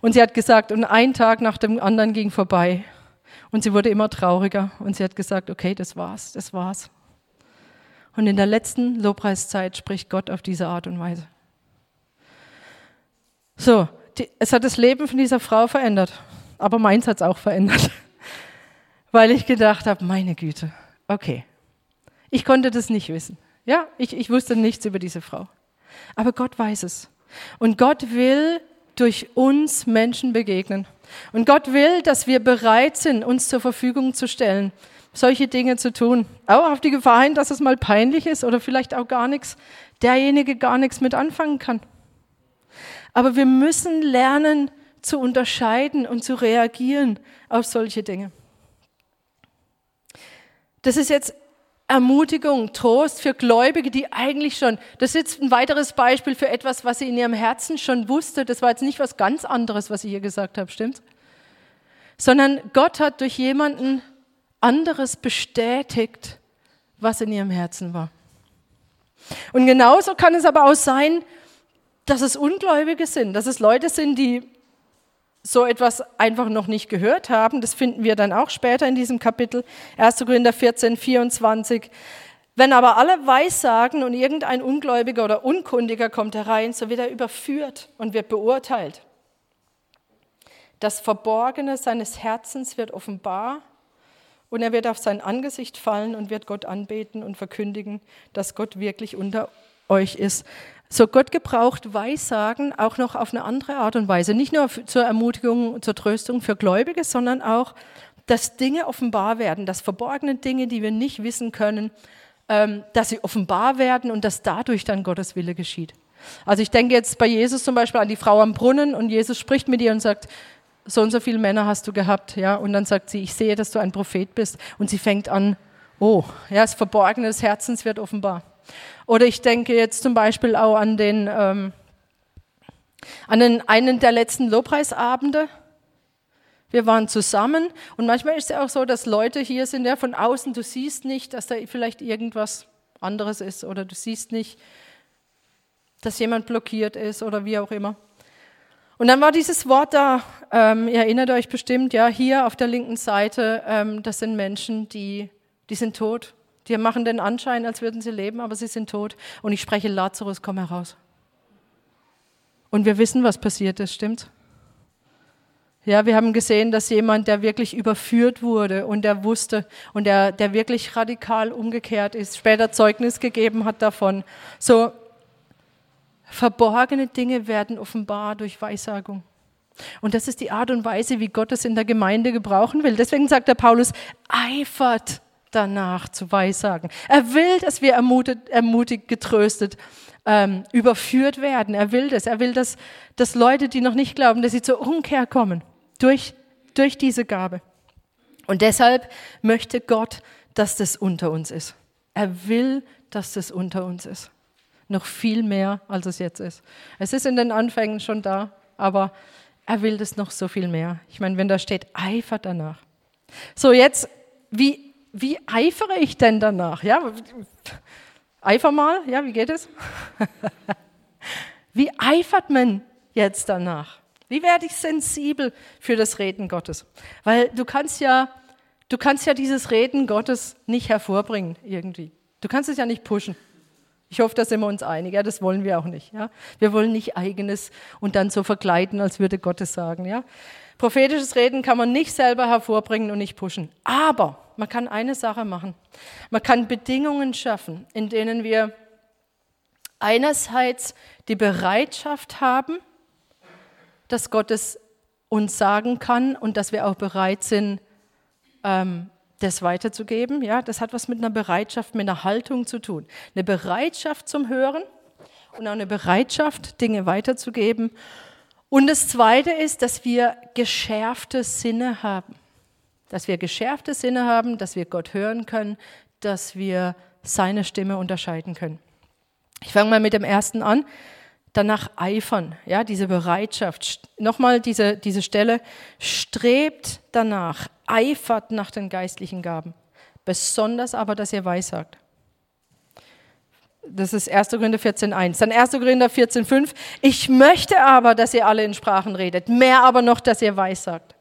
[SPEAKER 1] Und sie hat gesagt, und ein Tag nach dem anderen ging vorbei. Und sie wurde immer trauriger. Und sie hat gesagt, okay, das war's, das war's. Und in der letzten Lobpreiszeit spricht Gott auf diese Art und Weise. So, die, es hat das Leben von dieser Frau verändert, aber meins hat es auch verändert, weil ich gedacht habe, meine Güte, okay, ich konnte das nicht wissen. Ja, ich, ich wusste nichts über diese Frau. Aber Gott weiß es. Und Gott will durch uns Menschen begegnen. Und Gott will, dass wir bereit sind, uns zur Verfügung zu stellen, solche Dinge zu tun. Auch auf die Gefahr hin, dass es mal peinlich ist oder vielleicht auch gar nichts, derjenige gar nichts mit anfangen kann. Aber wir müssen lernen zu unterscheiden und zu reagieren auf solche Dinge. Das ist jetzt Ermutigung, Trost für Gläubige, die eigentlich schon, das ist jetzt ein weiteres Beispiel für etwas, was sie in ihrem Herzen schon wusste. Das war jetzt nicht was ganz anderes, was ich hier gesagt habe, stimmt's? Sondern Gott hat durch jemanden anderes bestätigt, was in ihrem Herzen war. Und genauso kann es aber auch sein, dass es Ungläubige sind, dass es Leute sind, die so etwas einfach noch nicht gehört haben. Das finden wir dann auch später in diesem Kapitel, 1. Korinther 14, 24. Wenn aber alle Weissagen und irgendein Ungläubiger oder Unkundiger kommt herein, so wird er überführt und wird beurteilt. Das Verborgene seines Herzens wird offenbar und er wird auf sein Angesicht fallen und wird Gott anbeten und verkündigen, dass Gott wirklich unter euch ist. So Gott gebraucht Weissagen auch noch auf eine andere Art und Weise. Nicht nur zur Ermutigung, zur Tröstung für Gläubige, sondern auch, dass Dinge offenbar werden, dass verborgene Dinge, die wir nicht wissen können, ähm, dass sie offenbar werden und dass dadurch dann Gottes Wille geschieht. Also ich denke jetzt bei Jesus zum Beispiel an die Frau am Brunnen und Jesus spricht mit ihr und sagt, so und so viele Männer hast du gehabt, ja, und dann sagt sie, ich sehe, dass du ein Prophet bist und sie fängt an, oh, ja, das Verborgene des Herzens wird offenbar. Oder ich denke jetzt zum Beispiel auch an den, ähm, an den einen der letzten Lobpreisabende. Wir waren zusammen und manchmal ist es ja auch so, dass Leute hier sind, ja, von außen, du siehst nicht, dass da vielleicht irgendwas anderes ist oder du siehst nicht, dass jemand blockiert ist oder wie auch immer. Und dann war dieses Wort da, ähm, ihr erinnert euch bestimmt, ja, hier auf der linken Seite, ähm, das sind Menschen, die, die sind tot. Die machen den Anschein, als würden sie leben, aber sie sind tot. Und ich spreche Lazarus, komm heraus. Und wir wissen, was passiert ist, stimmt? Ja, wir haben gesehen, dass jemand, der wirklich überführt wurde und der wusste und der, der wirklich radikal umgekehrt ist, später Zeugnis gegeben hat davon. So, verborgene Dinge werden offenbar durch Weissagung. Und das ist die Art und Weise, wie Gott es in der Gemeinde gebrauchen will. Deswegen sagt der Paulus, eifert danach zu weissagen. Er will, dass wir ermutigt, ermutigt getröstet, ähm, überführt werden. Er will das. Er will, dass, dass Leute, die noch nicht glauben, dass sie zur Umkehr kommen durch, durch diese Gabe. Und deshalb möchte Gott, dass das unter uns ist. Er will, dass das unter uns ist. Noch viel mehr, als es jetzt ist. Es ist in den Anfängen schon da, aber er will das noch so viel mehr. Ich meine, wenn da steht, eifert danach. So, jetzt, wie, wie eifere ich denn danach? Ja, eifer mal, ja, wie geht es? wie eifert man jetzt danach? Wie werde ich sensibel für das Reden Gottes? Weil du kannst ja, du kannst ja dieses Reden Gottes nicht hervorbringen irgendwie. Du kannst es ja nicht pushen. Ich hoffe, da sind wir uns einig. Ja, das wollen wir auch nicht. Ja? Wir wollen nicht eigenes und dann so vergleiten, als würde Gott es sagen. Ja? Prophetisches Reden kann man nicht selber hervorbringen und nicht pushen. Aber man kann eine Sache machen. Man kann Bedingungen schaffen, in denen wir einerseits die Bereitschaft haben, dass Gott es uns sagen kann und dass wir auch bereit sind, ähm, das weiterzugeben. Ja, das hat was mit einer Bereitschaft, mit einer Haltung zu tun. Eine Bereitschaft zum Hören und auch eine Bereitschaft, Dinge weiterzugeben. Und das Zweite ist, dass wir geschärfte Sinne haben. Dass wir geschärfte Sinne haben, dass wir Gott hören können, dass wir seine Stimme unterscheiden können. Ich fange mal mit dem ersten an danach eifern, ja, diese Bereitschaft. Nochmal diese, diese Stelle, strebt danach, eifert nach den geistlichen Gaben. Besonders aber, dass ihr weissagt. Das ist 1. Korinther 14,1. Dann 1. Korinther 14,5. Ich möchte aber, dass ihr alle in Sprachen redet. Mehr aber noch, dass ihr weissagt.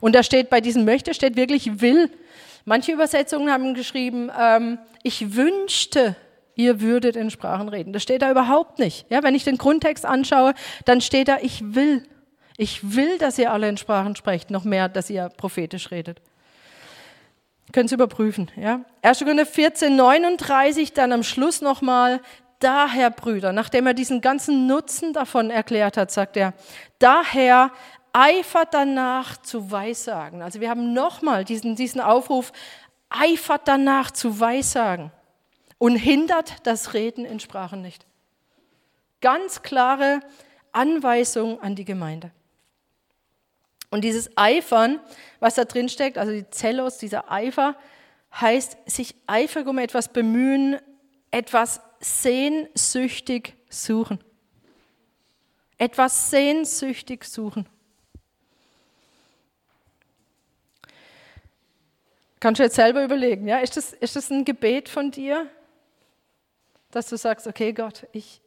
[SPEAKER 1] Und da steht bei diesem möchte, steht wirklich will. Manche Übersetzungen haben geschrieben, ähm, ich wünschte, ihr würdet in Sprachen reden. Das steht da überhaupt nicht. Ja, wenn ich den Grundtext anschaue, dann steht da, ich will. Ich will, dass ihr alle in Sprachen sprecht, noch mehr, dass ihr prophetisch redet. Können Sie überprüfen. Ja? 1. Korinther 14, 39, dann am Schluss nochmal, daher, Brüder, nachdem er diesen ganzen Nutzen davon erklärt hat, sagt er, daher eifert danach zu Weissagen. Also wir haben nochmal diesen, diesen Aufruf, eifert danach zu Weissagen und hindert das Reden in Sprachen nicht. Ganz klare Anweisung an die Gemeinde. Und dieses Eifern, was da drin steckt, also die Zellos, dieser Eifer, heißt sich eifrig um etwas bemühen, etwas sehnsüchtig suchen. Etwas sehnsüchtig suchen. Kannst du jetzt selber überlegen, ja? Ist das, ist das ein Gebet von dir? dass du sagst, okay Gott, ich,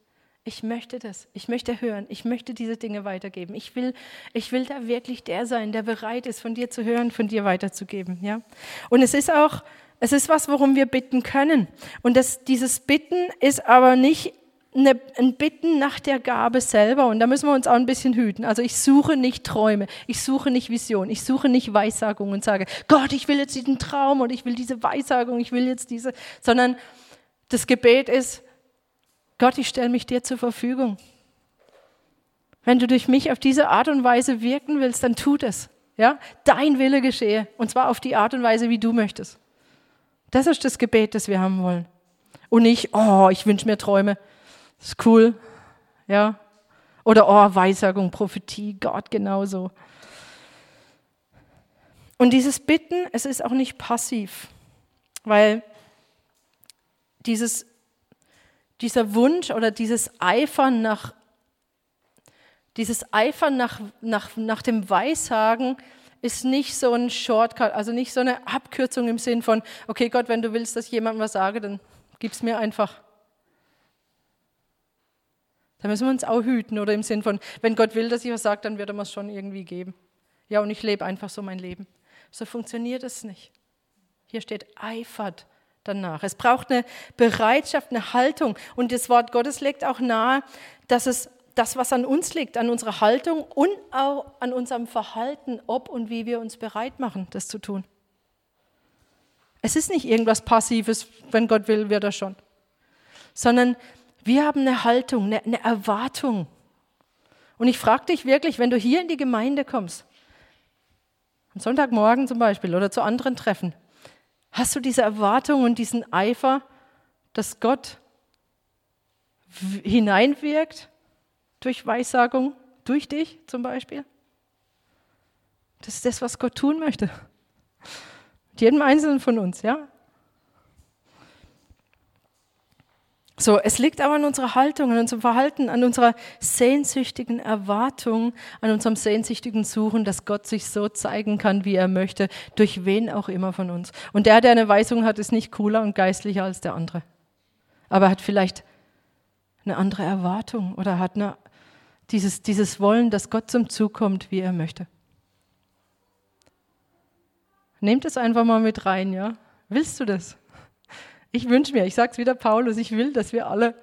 [SPEAKER 1] ich möchte das, ich möchte hören, ich möchte diese Dinge weitergeben. Ich will, ich will da wirklich der sein, der bereit ist, von dir zu hören, von dir weiterzugeben. Ja? Und es ist auch, es ist was, worum wir bitten können. Und das, dieses Bitten ist aber nicht eine, ein Bitten nach der Gabe selber. Und da müssen wir uns auch ein bisschen hüten. Also ich suche nicht Träume, ich suche nicht Vision, ich suche nicht Weissagung und sage, Gott, ich will jetzt diesen Traum und ich will diese Weissagung, ich will jetzt diese, sondern das Gebet ist, Gott, ich stelle mich dir zur Verfügung. Wenn du durch mich auf diese Art und Weise wirken willst, dann tu es. Ja? Dein Wille geschehe. Und zwar auf die Art und Weise, wie du möchtest. Das ist das Gebet, das wir haben wollen. Und nicht, oh, ich wünsche mir Träume. Das ist cool. Ja? Oder oh, Weissagung, Prophetie, Gott genauso. Und dieses Bitten, es ist auch nicht passiv, weil dieses, dieser Wunsch oder dieses Eifern nach, dieses Eifern nach, nach, nach dem Weissagen ist nicht so ein Shortcut, also nicht so eine Abkürzung im Sinn von, okay Gott, wenn du willst, dass jemand was sage, dann gib es mir einfach. Da müssen wir uns auch hüten oder im Sinn von, wenn Gott will, dass ich was sage, dann wird er mir es schon irgendwie geben. Ja, und ich lebe einfach so mein Leben. So funktioniert es nicht. Hier steht eifert danach. Es braucht eine Bereitschaft, eine Haltung. Und das Wort Gottes legt auch nahe, dass es das, was an uns liegt, an unserer Haltung und auch an unserem Verhalten, ob und wie wir uns bereit machen, das zu tun. Es ist nicht irgendwas Passives, wenn Gott will, wird er schon. Sondern wir haben eine Haltung, eine, eine Erwartung. Und ich frage dich wirklich, wenn du hier in die Gemeinde kommst, am Sonntagmorgen zum Beispiel oder zu anderen Treffen, hast du diese Erwartung und diesen Eifer, dass Gott hineinwirkt durch Weissagung, durch dich zum Beispiel? Das ist das, was Gott tun möchte. Mit jedem Einzelnen von uns, ja? So, es liegt aber an unserer Haltung, an unserem Verhalten, an unserer sehnsüchtigen Erwartung, an unserem sehnsüchtigen Suchen, dass Gott sich so zeigen kann, wie er möchte, durch wen auch immer von uns. Und der, der eine Weisung hat, ist nicht cooler und geistlicher als der andere. Aber hat vielleicht eine andere Erwartung oder hat eine, dieses, dieses Wollen, dass Gott zum Zug kommt, wie er möchte. Nehmt es einfach mal mit rein, ja? Willst du das? Ich wünsche mir, ich sage es wieder Paulus, ich will, dass wir alle,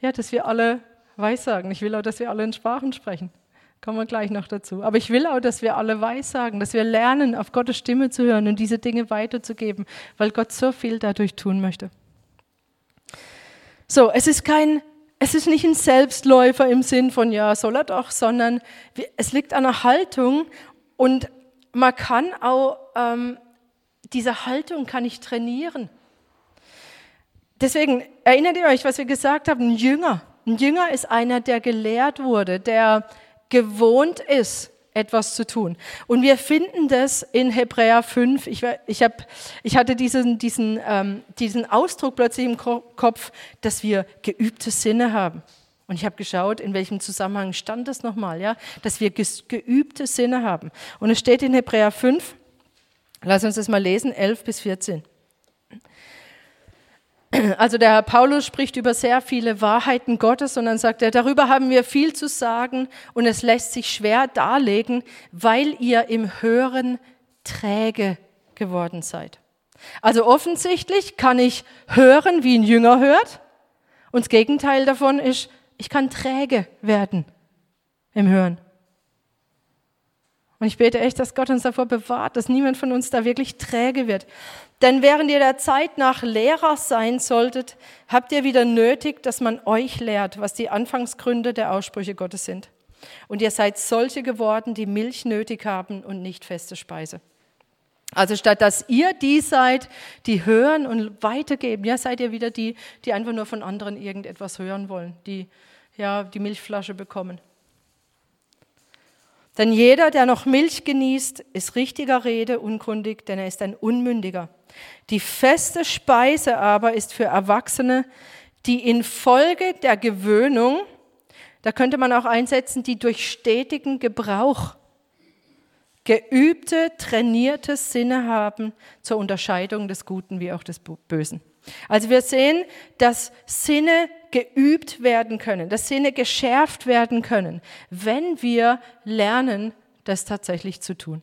[SPEAKER 1] ja, dass wir alle weissagen. Ich will auch, dass wir alle in Sprachen sprechen. Kommen wir gleich noch dazu. Aber ich will auch, dass wir alle weissagen, dass wir lernen, auf Gottes Stimme zu hören und diese Dinge weiterzugeben, weil Gott so viel dadurch tun möchte. So, es ist kein, es ist nicht ein Selbstläufer im Sinn von, ja, soll er doch, sondern es liegt an der Haltung und man kann auch, ähm, diese Haltung kann ich trainieren. Deswegen erinnert ihr euch, was wir gesagt haben, ein Jünger. Ein Jünger ist einer, der gelehrt wurde, der gewohnt ist, etwas zu tun. Und wir finden das in Hebräer 5. Ich, ich, hab, ich hatte diesen, diesen, ähm, diesen Ausdruck plötzlich im Kopf, dass wir geübte Sinne haben. Und ich habe geschaut, in welchem Zusammenhang stand das nochmal, ja? dass wir geübte Sinne haben. Und es steht in Hebräer 5, lass uns das mal lesen, 11 bis 14. Also der Herr Paulus spricht über sehr viele Wahrheiten Gottes und dann sagt er, darüber haben wir viel zu sagen und es lässt sich schwer darlegen, weil ihr im Hören träge geworden seid. Also offensichtlich kann ich hören, wie ein Jünger hört und das Gegenteil davon ist, ich kann träge werden im Hören. Und ich bete echt, dass Gott uns davor bewahrt, dass niemand von uns da wirklich träge wird. Denn während ihr der Zeit nach Lehrer sein solltet, habt ihr wieder nötig, dass man euch lehrt, was die Anfangsgründe der Aussprüche Gottes sind. Und ihr seid solche geworden, die Milch nötig haben und nicht feste Speise. Also statt dass ihr die seid, die hören und weitergeben, ja, seid ihr wieder die, die einfach nur von anderen irgendetwas hören wollen, die ja die Milchflasche bekommen. Denn jeder, der noch Milch genießt, ist richtiger Rede unkundig, denn er ist ein Unmündiger. Die feste Speise aber ist für Erwachsene, die infolge der Gewöhnung, da könnte man auch einsetzen, die durch stetigen Gebrauch geübte, trainierte Sinne haben zur Unterscheidung des Guten wie auch des Bösen. Also wir sehen, dass Sinne geübt werden können, dass Sinne geschärft werden können, wenn wir lernen, das tatsächlich zu tun.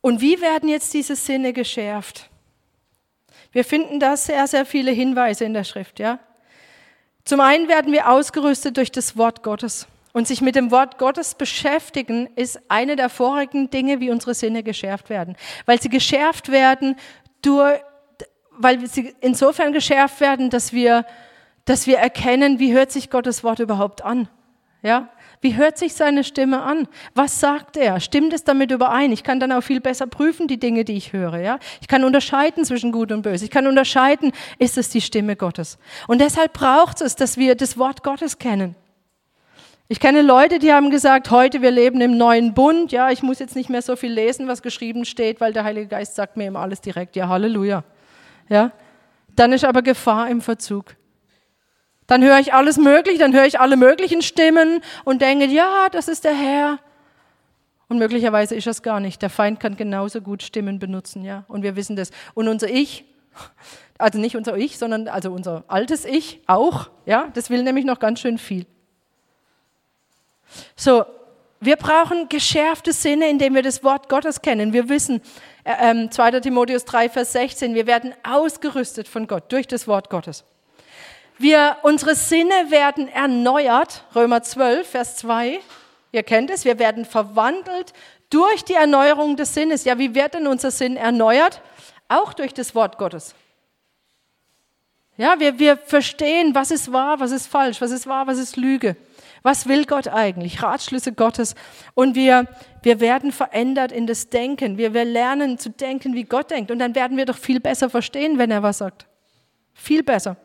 [SPEAKER 1] Und wie werden jetzt diese Sinne geschärft? Wir finden da sehr, sehr viele Hinweise in der Schrift, ja. Zum einen werden wir ausgerüstet durch das Wort Gottes. Und sich mit dem Wort Gottes beschäftigen, ist eine der vorigen Dinge, wie unsere Sinne geschärft werden. Weil sie geschärft werden durch, weil sie insofern geschärft werden, dass wir, dass wir erkennen, wie hört sich Gottes Wort überhaupt an. Ja? Wie hört sich seine Stimme an? Was sagt er? Stimmt es damit überein? Ich kann dann auch viel besser prüfen, die Dinge, die ich höre. Ja? Ich kann unterscheiden zwischen Gut und Böse. Ich kann unterscheiden, ist es die Stimme Gottes? Und deshalb braucht es, dass wir das Wort Gottes kennen. Ich kenne Leute, die haben gesagt, heute wir leben im neuen Bund. Ja, ich muss jetzt nicht mehr so viel lesen, was geschrieben steht, weil der Heilige Geist sagt mir immer alles direkt. Ja, Halleluja. Ja, dann ist aber Gefahr im Verzug. Dann höre ich alles Mögliche, dann höre ich alle möglichen Stimmen und denke, ja, das ist der Herr. Und möglicherweise ist das gar nicht. Der Feind kann genauso gut Stimmen benutzen, ja. Und wir wissen das. Und unser Ich, also nicht unser Ich, sondern also unser altes Ich auch, ja, das will nämlich noch ganz schön viel. So, wir brauchen geschärfte Sinne, indem wir das Wort Gottes kennen. Wir wissen, äh, 2. Ähm, Timotheus 3, Vers 16, wir werden ausgerüstet von Gott durch das Wort Gottes. Wir, unsere Sinne werden erneuert, Römer 12, Vers 2. Ihr kennt es, wir werden verwandelt durch die Erneuerung des Sinnes. Ja, wie wird denn unser Sinn erneuert? Auch durch das Wort Gottes. Ja, wir, wir verstehen, was ist wahr, was ist falsch, was ist wahr, was ist Lüge. Was will Gott eigentlich? Ratschlüsse Gottes. Und wir, wir werden verändert in das Denken. Wir, wir lernen zu denken, wie Gott denkt. Und dann werden wir doch viel besser verstehen, wenn er was sagt. Viel besser.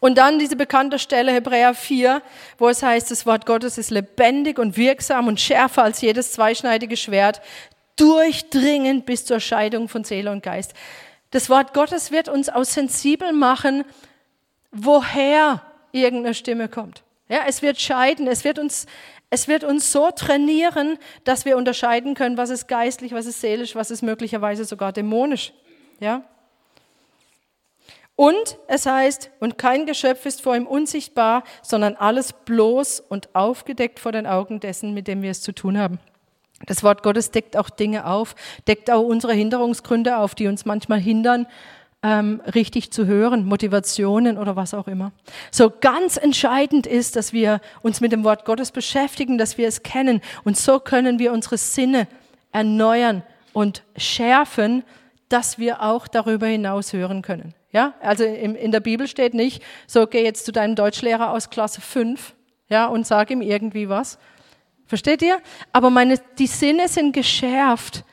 [SPEAKER 1] Und dann diese bekannte Stelle Hebräer 4, wo es heißt, das Wort Gottes ist lebendig und wirksam und schärfer als jedes zweischneidige Schwert, durchdringend bis zur Scheidung von Seele und Geist. Das Wort Gottes wird uns auch sensibel machen, woher irgendeine Stimme kommt. Ja, es wird scheiden, es wird uns, es wird uns so trainieren, dass wir unterscheiden können, was ist geistlich, was ist seelisch, was ist möglicherweise sogar dämonisch. Ja, und es heißt, und kein Geschöpf ist vor ihm unsichtbar, sondern alles bloß und aufgedeckt vor den Augen dessen, mit dem wir es zu tun haben. Das Wort Gottes deckt auch Dinge auf, deckt auch unsere Hinderungsgründe auf, die uns manchmal hindern, ähm, richtig zu hören, Motivationen oder was auch immer. So ganz entscheidend ist, dass wir uns mit dem Wort Gottes beschäftigen, dass wir es kennen. Und so können wir unsere Sinne erneuern und schärfen, dass wir auch darüber hinaus hören können. Ja, also in, in der Bibel steht nicht, so geh jetzt zu deinem Deutschlehrer aus Klasse 5, ja, und sag ihm irgendwie was. Versteht ihr? Aber meine, die Sinne sind geschärft,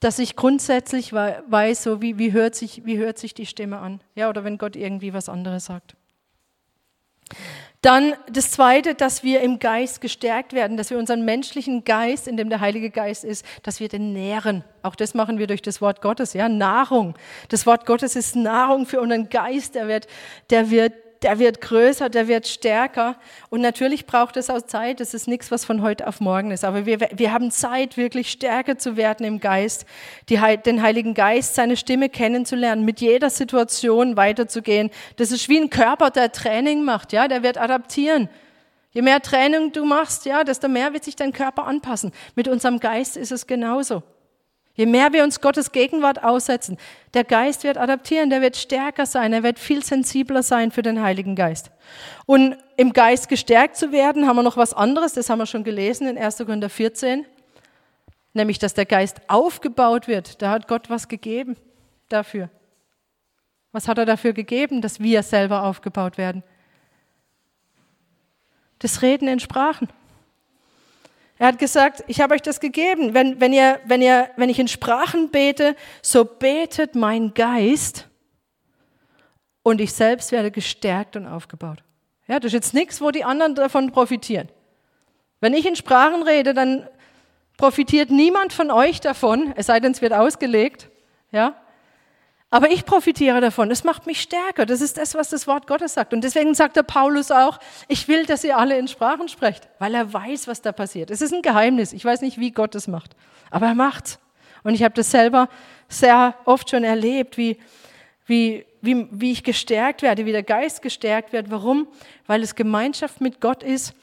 [SPEAKER 1] dass ich grundsätzlich weiß, so wie, wie, hört sich, wie hört sich die Stimme an. Ja, oder wenn Gott irgendwie was anderes sagt. Dann das Zweite, dass wir im Geist gestärkt werden, dass wir unseren menschlichen Geist, in dem der Heilige Geist ist, dass wir den nähren. Auch das machen wir durch das Wort Gottes, ja, Nahrung. Das Wort Gottes ist Nahrung für unseren Geist, der wird, der wird der wird größer, der wird stärker. Und natürlich braucht es auch Zeit. Das ist nichts, was von heute auf morgen ist. Aber wir, wir haben Zeit, wirklich stärker zu werden im Geist, die, den Heiligen Geist, seine Stimme kennenzulernen, mit jeder Situation weiterzugehen. Das ist wie ein Körper, der Training macht. Ja, der wird adaptieren. Je mehr Training du machst, ja, desto mehr wird sich dein Körper anpassen. Mit unserem Geist ist es genauso. Je mehr wir uns Gottes Gegenwart aussetzen, der Geist wird adaptieren, der wird stärker sein, er wird viel sensibler sein für den Heiligen Geist. Und im Geist gestärkt zu werden, haben wir noch was anderes, das haben wir schon gelesen in 1. Korinther 14, nämlich dass der Geist aufgebaut wird. Da hat Gott was gegeben dafür. Was hat er dafür gegeben, dass wir selber aufgebaut werden? Das Reden in Sprachen. Er hat gesagt, ich habe euch das gegeben. Wenn, wenn, ihr, wenn, ihr, wenn ich in Sprachen bete, so betet mein Geist und ich selbst werde gestärkt und aufgebaut. Ja, das ist jetzt nichts, wo die anderen davon profitieren. Wenn ich in Sprachen rede, dann profitiert niemand von euch davon, es sei denn, es wird ausgelegt. Ja? Aber ich profitiere davon. Es macht mich stärker. Das ist das, was das Wort Gottes sagt. Und deswegen sagt der Paulus auch, ich will, dass ihr alle in Sprachen sprecht, weil er weiß, was da passiert. Es ist ein Geheimnis. Ich weiß nicht, wie Gott es macht. Aber er macht. Und ich habe das selber sehr oft schon erlebt, wie, wie, wie, wie ich gestärkt werde, wie der Geist gestärkt wird. Warum? Weil es Gemeinschaft mit Gott ist,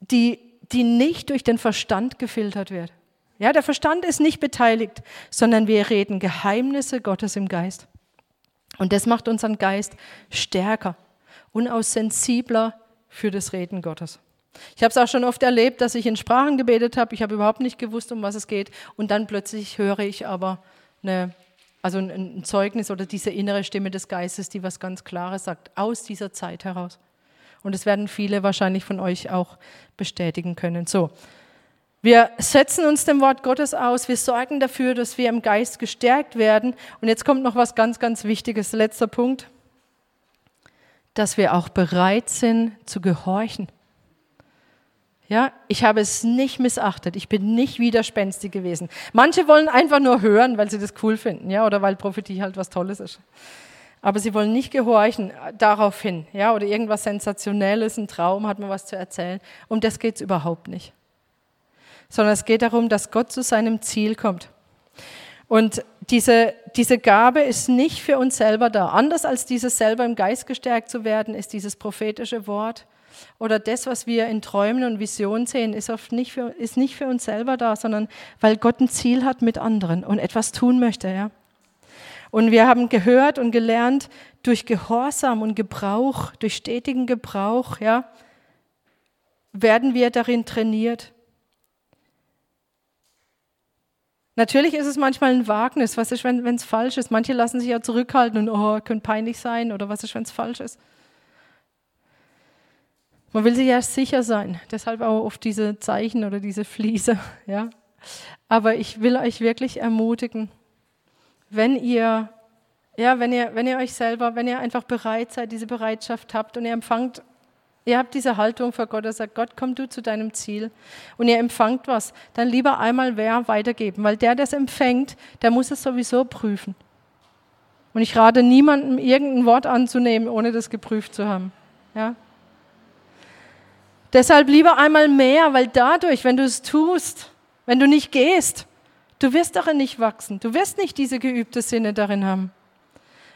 [SPEAKER 1] die, die nicht durch den Verstand gefiltert wird. Ja, der Verstand ist nicht beteiligt, sondern wir reden Geheimnisse Gottes im Geist. Und das macht unseren Geist stärker und auch sensibler für das Reden Gottes. Ich habe es auch schon oft erlebt, dass ich in Sprachen gebetet habe. Ich habe überhaupt nicht gewusst, um was es geht. Und dann plötzlich höre ich aber eine, also ein Zeugnis oder diese innere Stimme des Geistes, die was ganz Klares sagt, aus dieser Zeit heraus. Und das werden viele wahrscheinlich von euch auch bestätigen können. So. Wir setzen uns dem Wort Gottes aus, wir sorgen dafür, dass wir im Geist gestärkt werden. Und jetzt kommt noch was ganz, ganz Wichtiges, letzter Punkt, dass wir auch bereit sind zu gehorchen. Ja, ich habe es nicht missachtet. Ich bin nicht widerspenstig gewesen. Manche wollen einfach nur hören, weil sie das cool finden, ja, oder weil Prophetie halt was Tolles ist. Aber sie wollen nicht gehorchen äh, darauf hin, ja, oder irgendwas Sensationelles, ein Traum, hat man was zu erzählen. Um das geht es überhaupt nicht. Sondern es geht darum, dass Gott zu seinem Ziel kommt. Und diese, diese Gabe ist nicht für uns selber da. Anders als dieses selber im Geist gestärkt zu werden, ist dieses prophetische Wort oder das, was wir in Träumen und Visionen sehen, ist, oft nicht für, ist nicht für uns selber da, sondern weil Gott ein Ziel hat mit anderen und etwas tun möchte. Ja? Und wir haben gehört und gelernt, durch Gehorsam und Gebrauch, durch stetigen Gebrauch, ja, werden wir darin trainiert. Natürlich ist es manchmal ein Wagnis. Was ist, wenn es falsch ist? Manche lassen sich ja zurückhalten und, oh, könnte peinlich sein oder was ist, wenn es falsch ist? Man will sich ja sicher sein, deshalb auch oft diese Zeichen oder diese Fliese. Ja? Aber ich will euch wirklich ermutigen, wenn ihr, ja, wenn ihr, wenn ihr euch selber, wenn ihr einfach bereit seid, diese Bereitschaft habt und ihr empfangt, ihr habt diese Haltung vor Gott, er sagt, Gott, komm du zu deinem Ziel und ihr empfangt was, dann lieber einmal wer weitergeben, weil der, der es empfängt, der muss es sowieso prüfen. Und ich rate niemandem, irgendein Wort anzunehmen, ohne das geprüft zu haben. Ja? Deshalb lieber einmal mehr, weil dadurch, wenn du es tust, wenn du nicht gehst, du wirst darin nicht wachsen. Du wirst nicht diese geübte Sinne darin haben.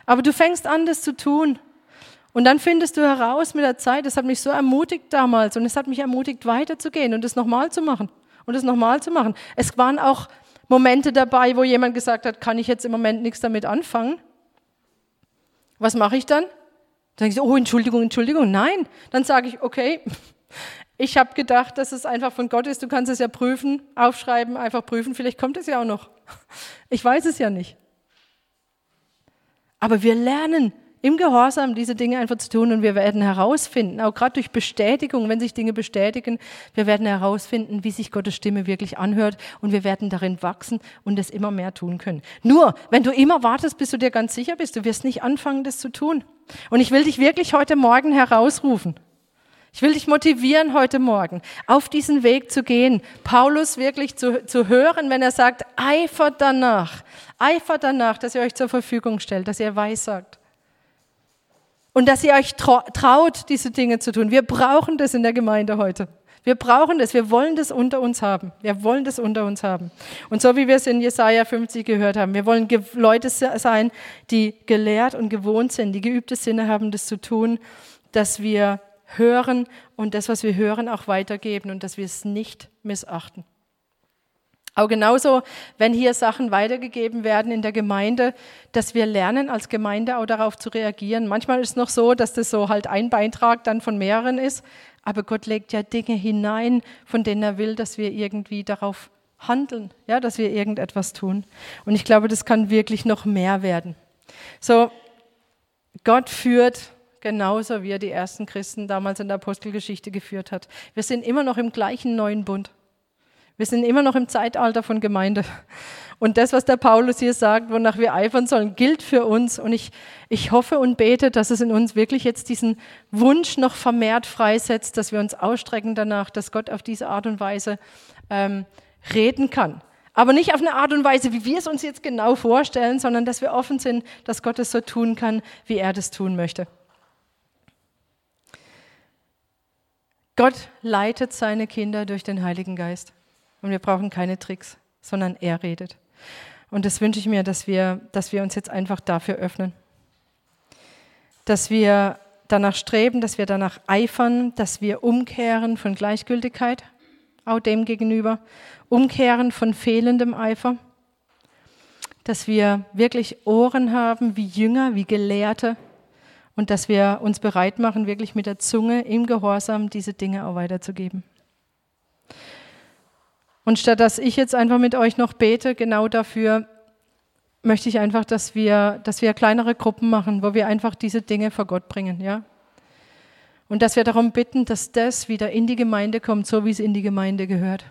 [SPEAKER 1] Aber du fängst an, das zu tun. Und dann findest du heraus mit der Zeit, das hat mich so ermutigt damals und es hat mich ermutigt, weiterzugehen und das nochmal zu machen und das nochmal zu machen. Es waren auch Momente dabei, wo jemand gesagt hat, kann ich jetzt im Moment nichts damit anfangen? Was mache ich dann? Dann sage ich, oh, Entschuldigung, Entschuldigung. Nein. Dann sage ich, okay, ich habe gedacht, dass es einfach von Gott ist. Du kannst es ja prüfen, aufschreiben, einfach prüfen. Vielleicht kommt es ja auch noch. Ich weiß es ja nicht. Aber wir lernen im Gehorsam diese Dinge einfach zu tun und wir werden herausfinden, auch gerade durch Bestätigung, wenn sich Dinge bestätigen, wir werden herausfinden, wie sich Gottes Stimme wirklich anhört und wir werden darin wachsen und es immer mehr tun können. Nur, wenn du immer wartest, bis du dir ganz sicher bist, du wirst nicht anfangen, das zu tun. Und ich will dich wirklich heute Morgen herausrufen. Ich will dich motivieren, heute Morgen auf diesen Weg zu gehen, Paulus wirklich zu, zu hören, wenn er sagt, eifert danach, eifert danach, dass ihr euch zur Verfügung stellt, dass ihr weissagt. Und dass ihr euch traut, diese Dinge zu tun. Wir brauchen das in der Gemeinde heute. Wir brauchen das, wir wollen das unter uns haben. Wir wollen das unter uns haben. Und so wie wir es in Jesaja 50 gehört haben, wir wollen Leute sein, die gelehrt und gewohnt sind, die geübte Sinne haben, das zu tun, dass wir hören und das, was wir hören, auch weitergeben und dass wir es nicht missachten. Auch genauso, wenn hier Sachen weitergegeben werden in der Gemeinde, dass wir lernen, als Gemeinde auch darauf zu reagieren. Manchmal ist es noch so, dass das so halt ein Beitrag dann von mehreren ist, aber Gott legt ja Dinge hinein, von denen er will, dass wir irgendwie darauf handeln, ja, dass wir irgendetwas tun. Und ich glaube, das kann wirklich noch mehr werden. So, Gott führt genauso wie er die ersten Christen damals in der Apostelgeschichte geführt hat. Wir sind immer noch im gleichen neuen Bund. Wir sind immer noch im Zeitalter von Gemeinde. Und das, was der Paulus hier sagt, wonach wir eifern sollen, gilt für uns. Und ich, ich hoffe und bete, dass es in uns wirklich jetzt diesen Wunsch noch vermehrt freisetzt, dass wir uns ausstrecken danach, dass Gott auf diese Art und Weise ähm, reden kann. Aber nicht auf eine Art und Weise, wie wir es uns jetzt genau vorstellen, sondern dass wir offen sind, dass Gott es so tun kann, wie er das tun möchte. Gott leitet seine Kinder durch den Heiligen Geist. Und wir brauchen keine Tricks, sondern er redet. Und das wünsche ich mir, dass wir, dass wir uns jetzt einfach dafür öffnen. Dass wir danach streben, dass wir danach eifern, dass wir umkehren von Gleichgültigkeit, auch dem gegenüber, umkehren von fehlendem Eifer, dass wir wirklich Ohren haben wie Jünger, wie Gelehrte, und dass wir uns bereit machen, wirklich mit der Zunge im Gehorsam diese Dinge auch weiterzugeben. Und statt dass ich jetzt einfach mit euch noch bete, genau dafür möchte ich einfach, dass wir, dass wir kleinere Gruppen machen, wo wir einfach diese Dinge vor Gott bringen, ja. Und dass wir darum bitten, dass das wieder in die Gemeinde kommt, so wie es in die Gemeinde gehört.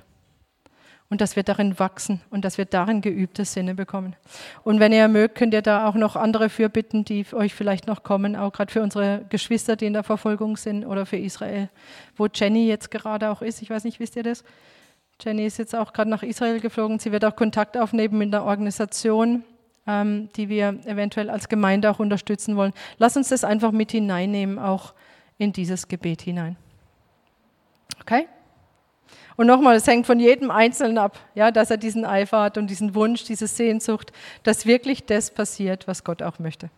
[SPEAKER 1] Und dass wir darin wachsen und dass wir darin geübte Sinne bekommen. Und wenn ihr mögt, könnt ihr da auch noch andere fürbitten, die euch vielleicht noch kommen, auch gerade für unsere Geschwister, die in der Verfolgung sind oder für Israel, wo Jenny jetzt gerade auch ist. Ich weiß nicht, wisst ihr das? Jenny ist jetzt auch gerade nach Israel geflogen. Sie wird auch Kontakt aufnehmen mit einer Organisation, ähm, die wir eventuell als Gemeinde auch unterstützen wollen. Lass uns das einfach mit hineinnehmen, auch in dieses Gebet hinein. Okay? Und nochmal, es hängt von jedem Einzelnen ab, ja, dass er diesen Eifer hat und diesen Wunsch, diese Sehnsucht, dass wirklich das passiert, was Gott auch möchte.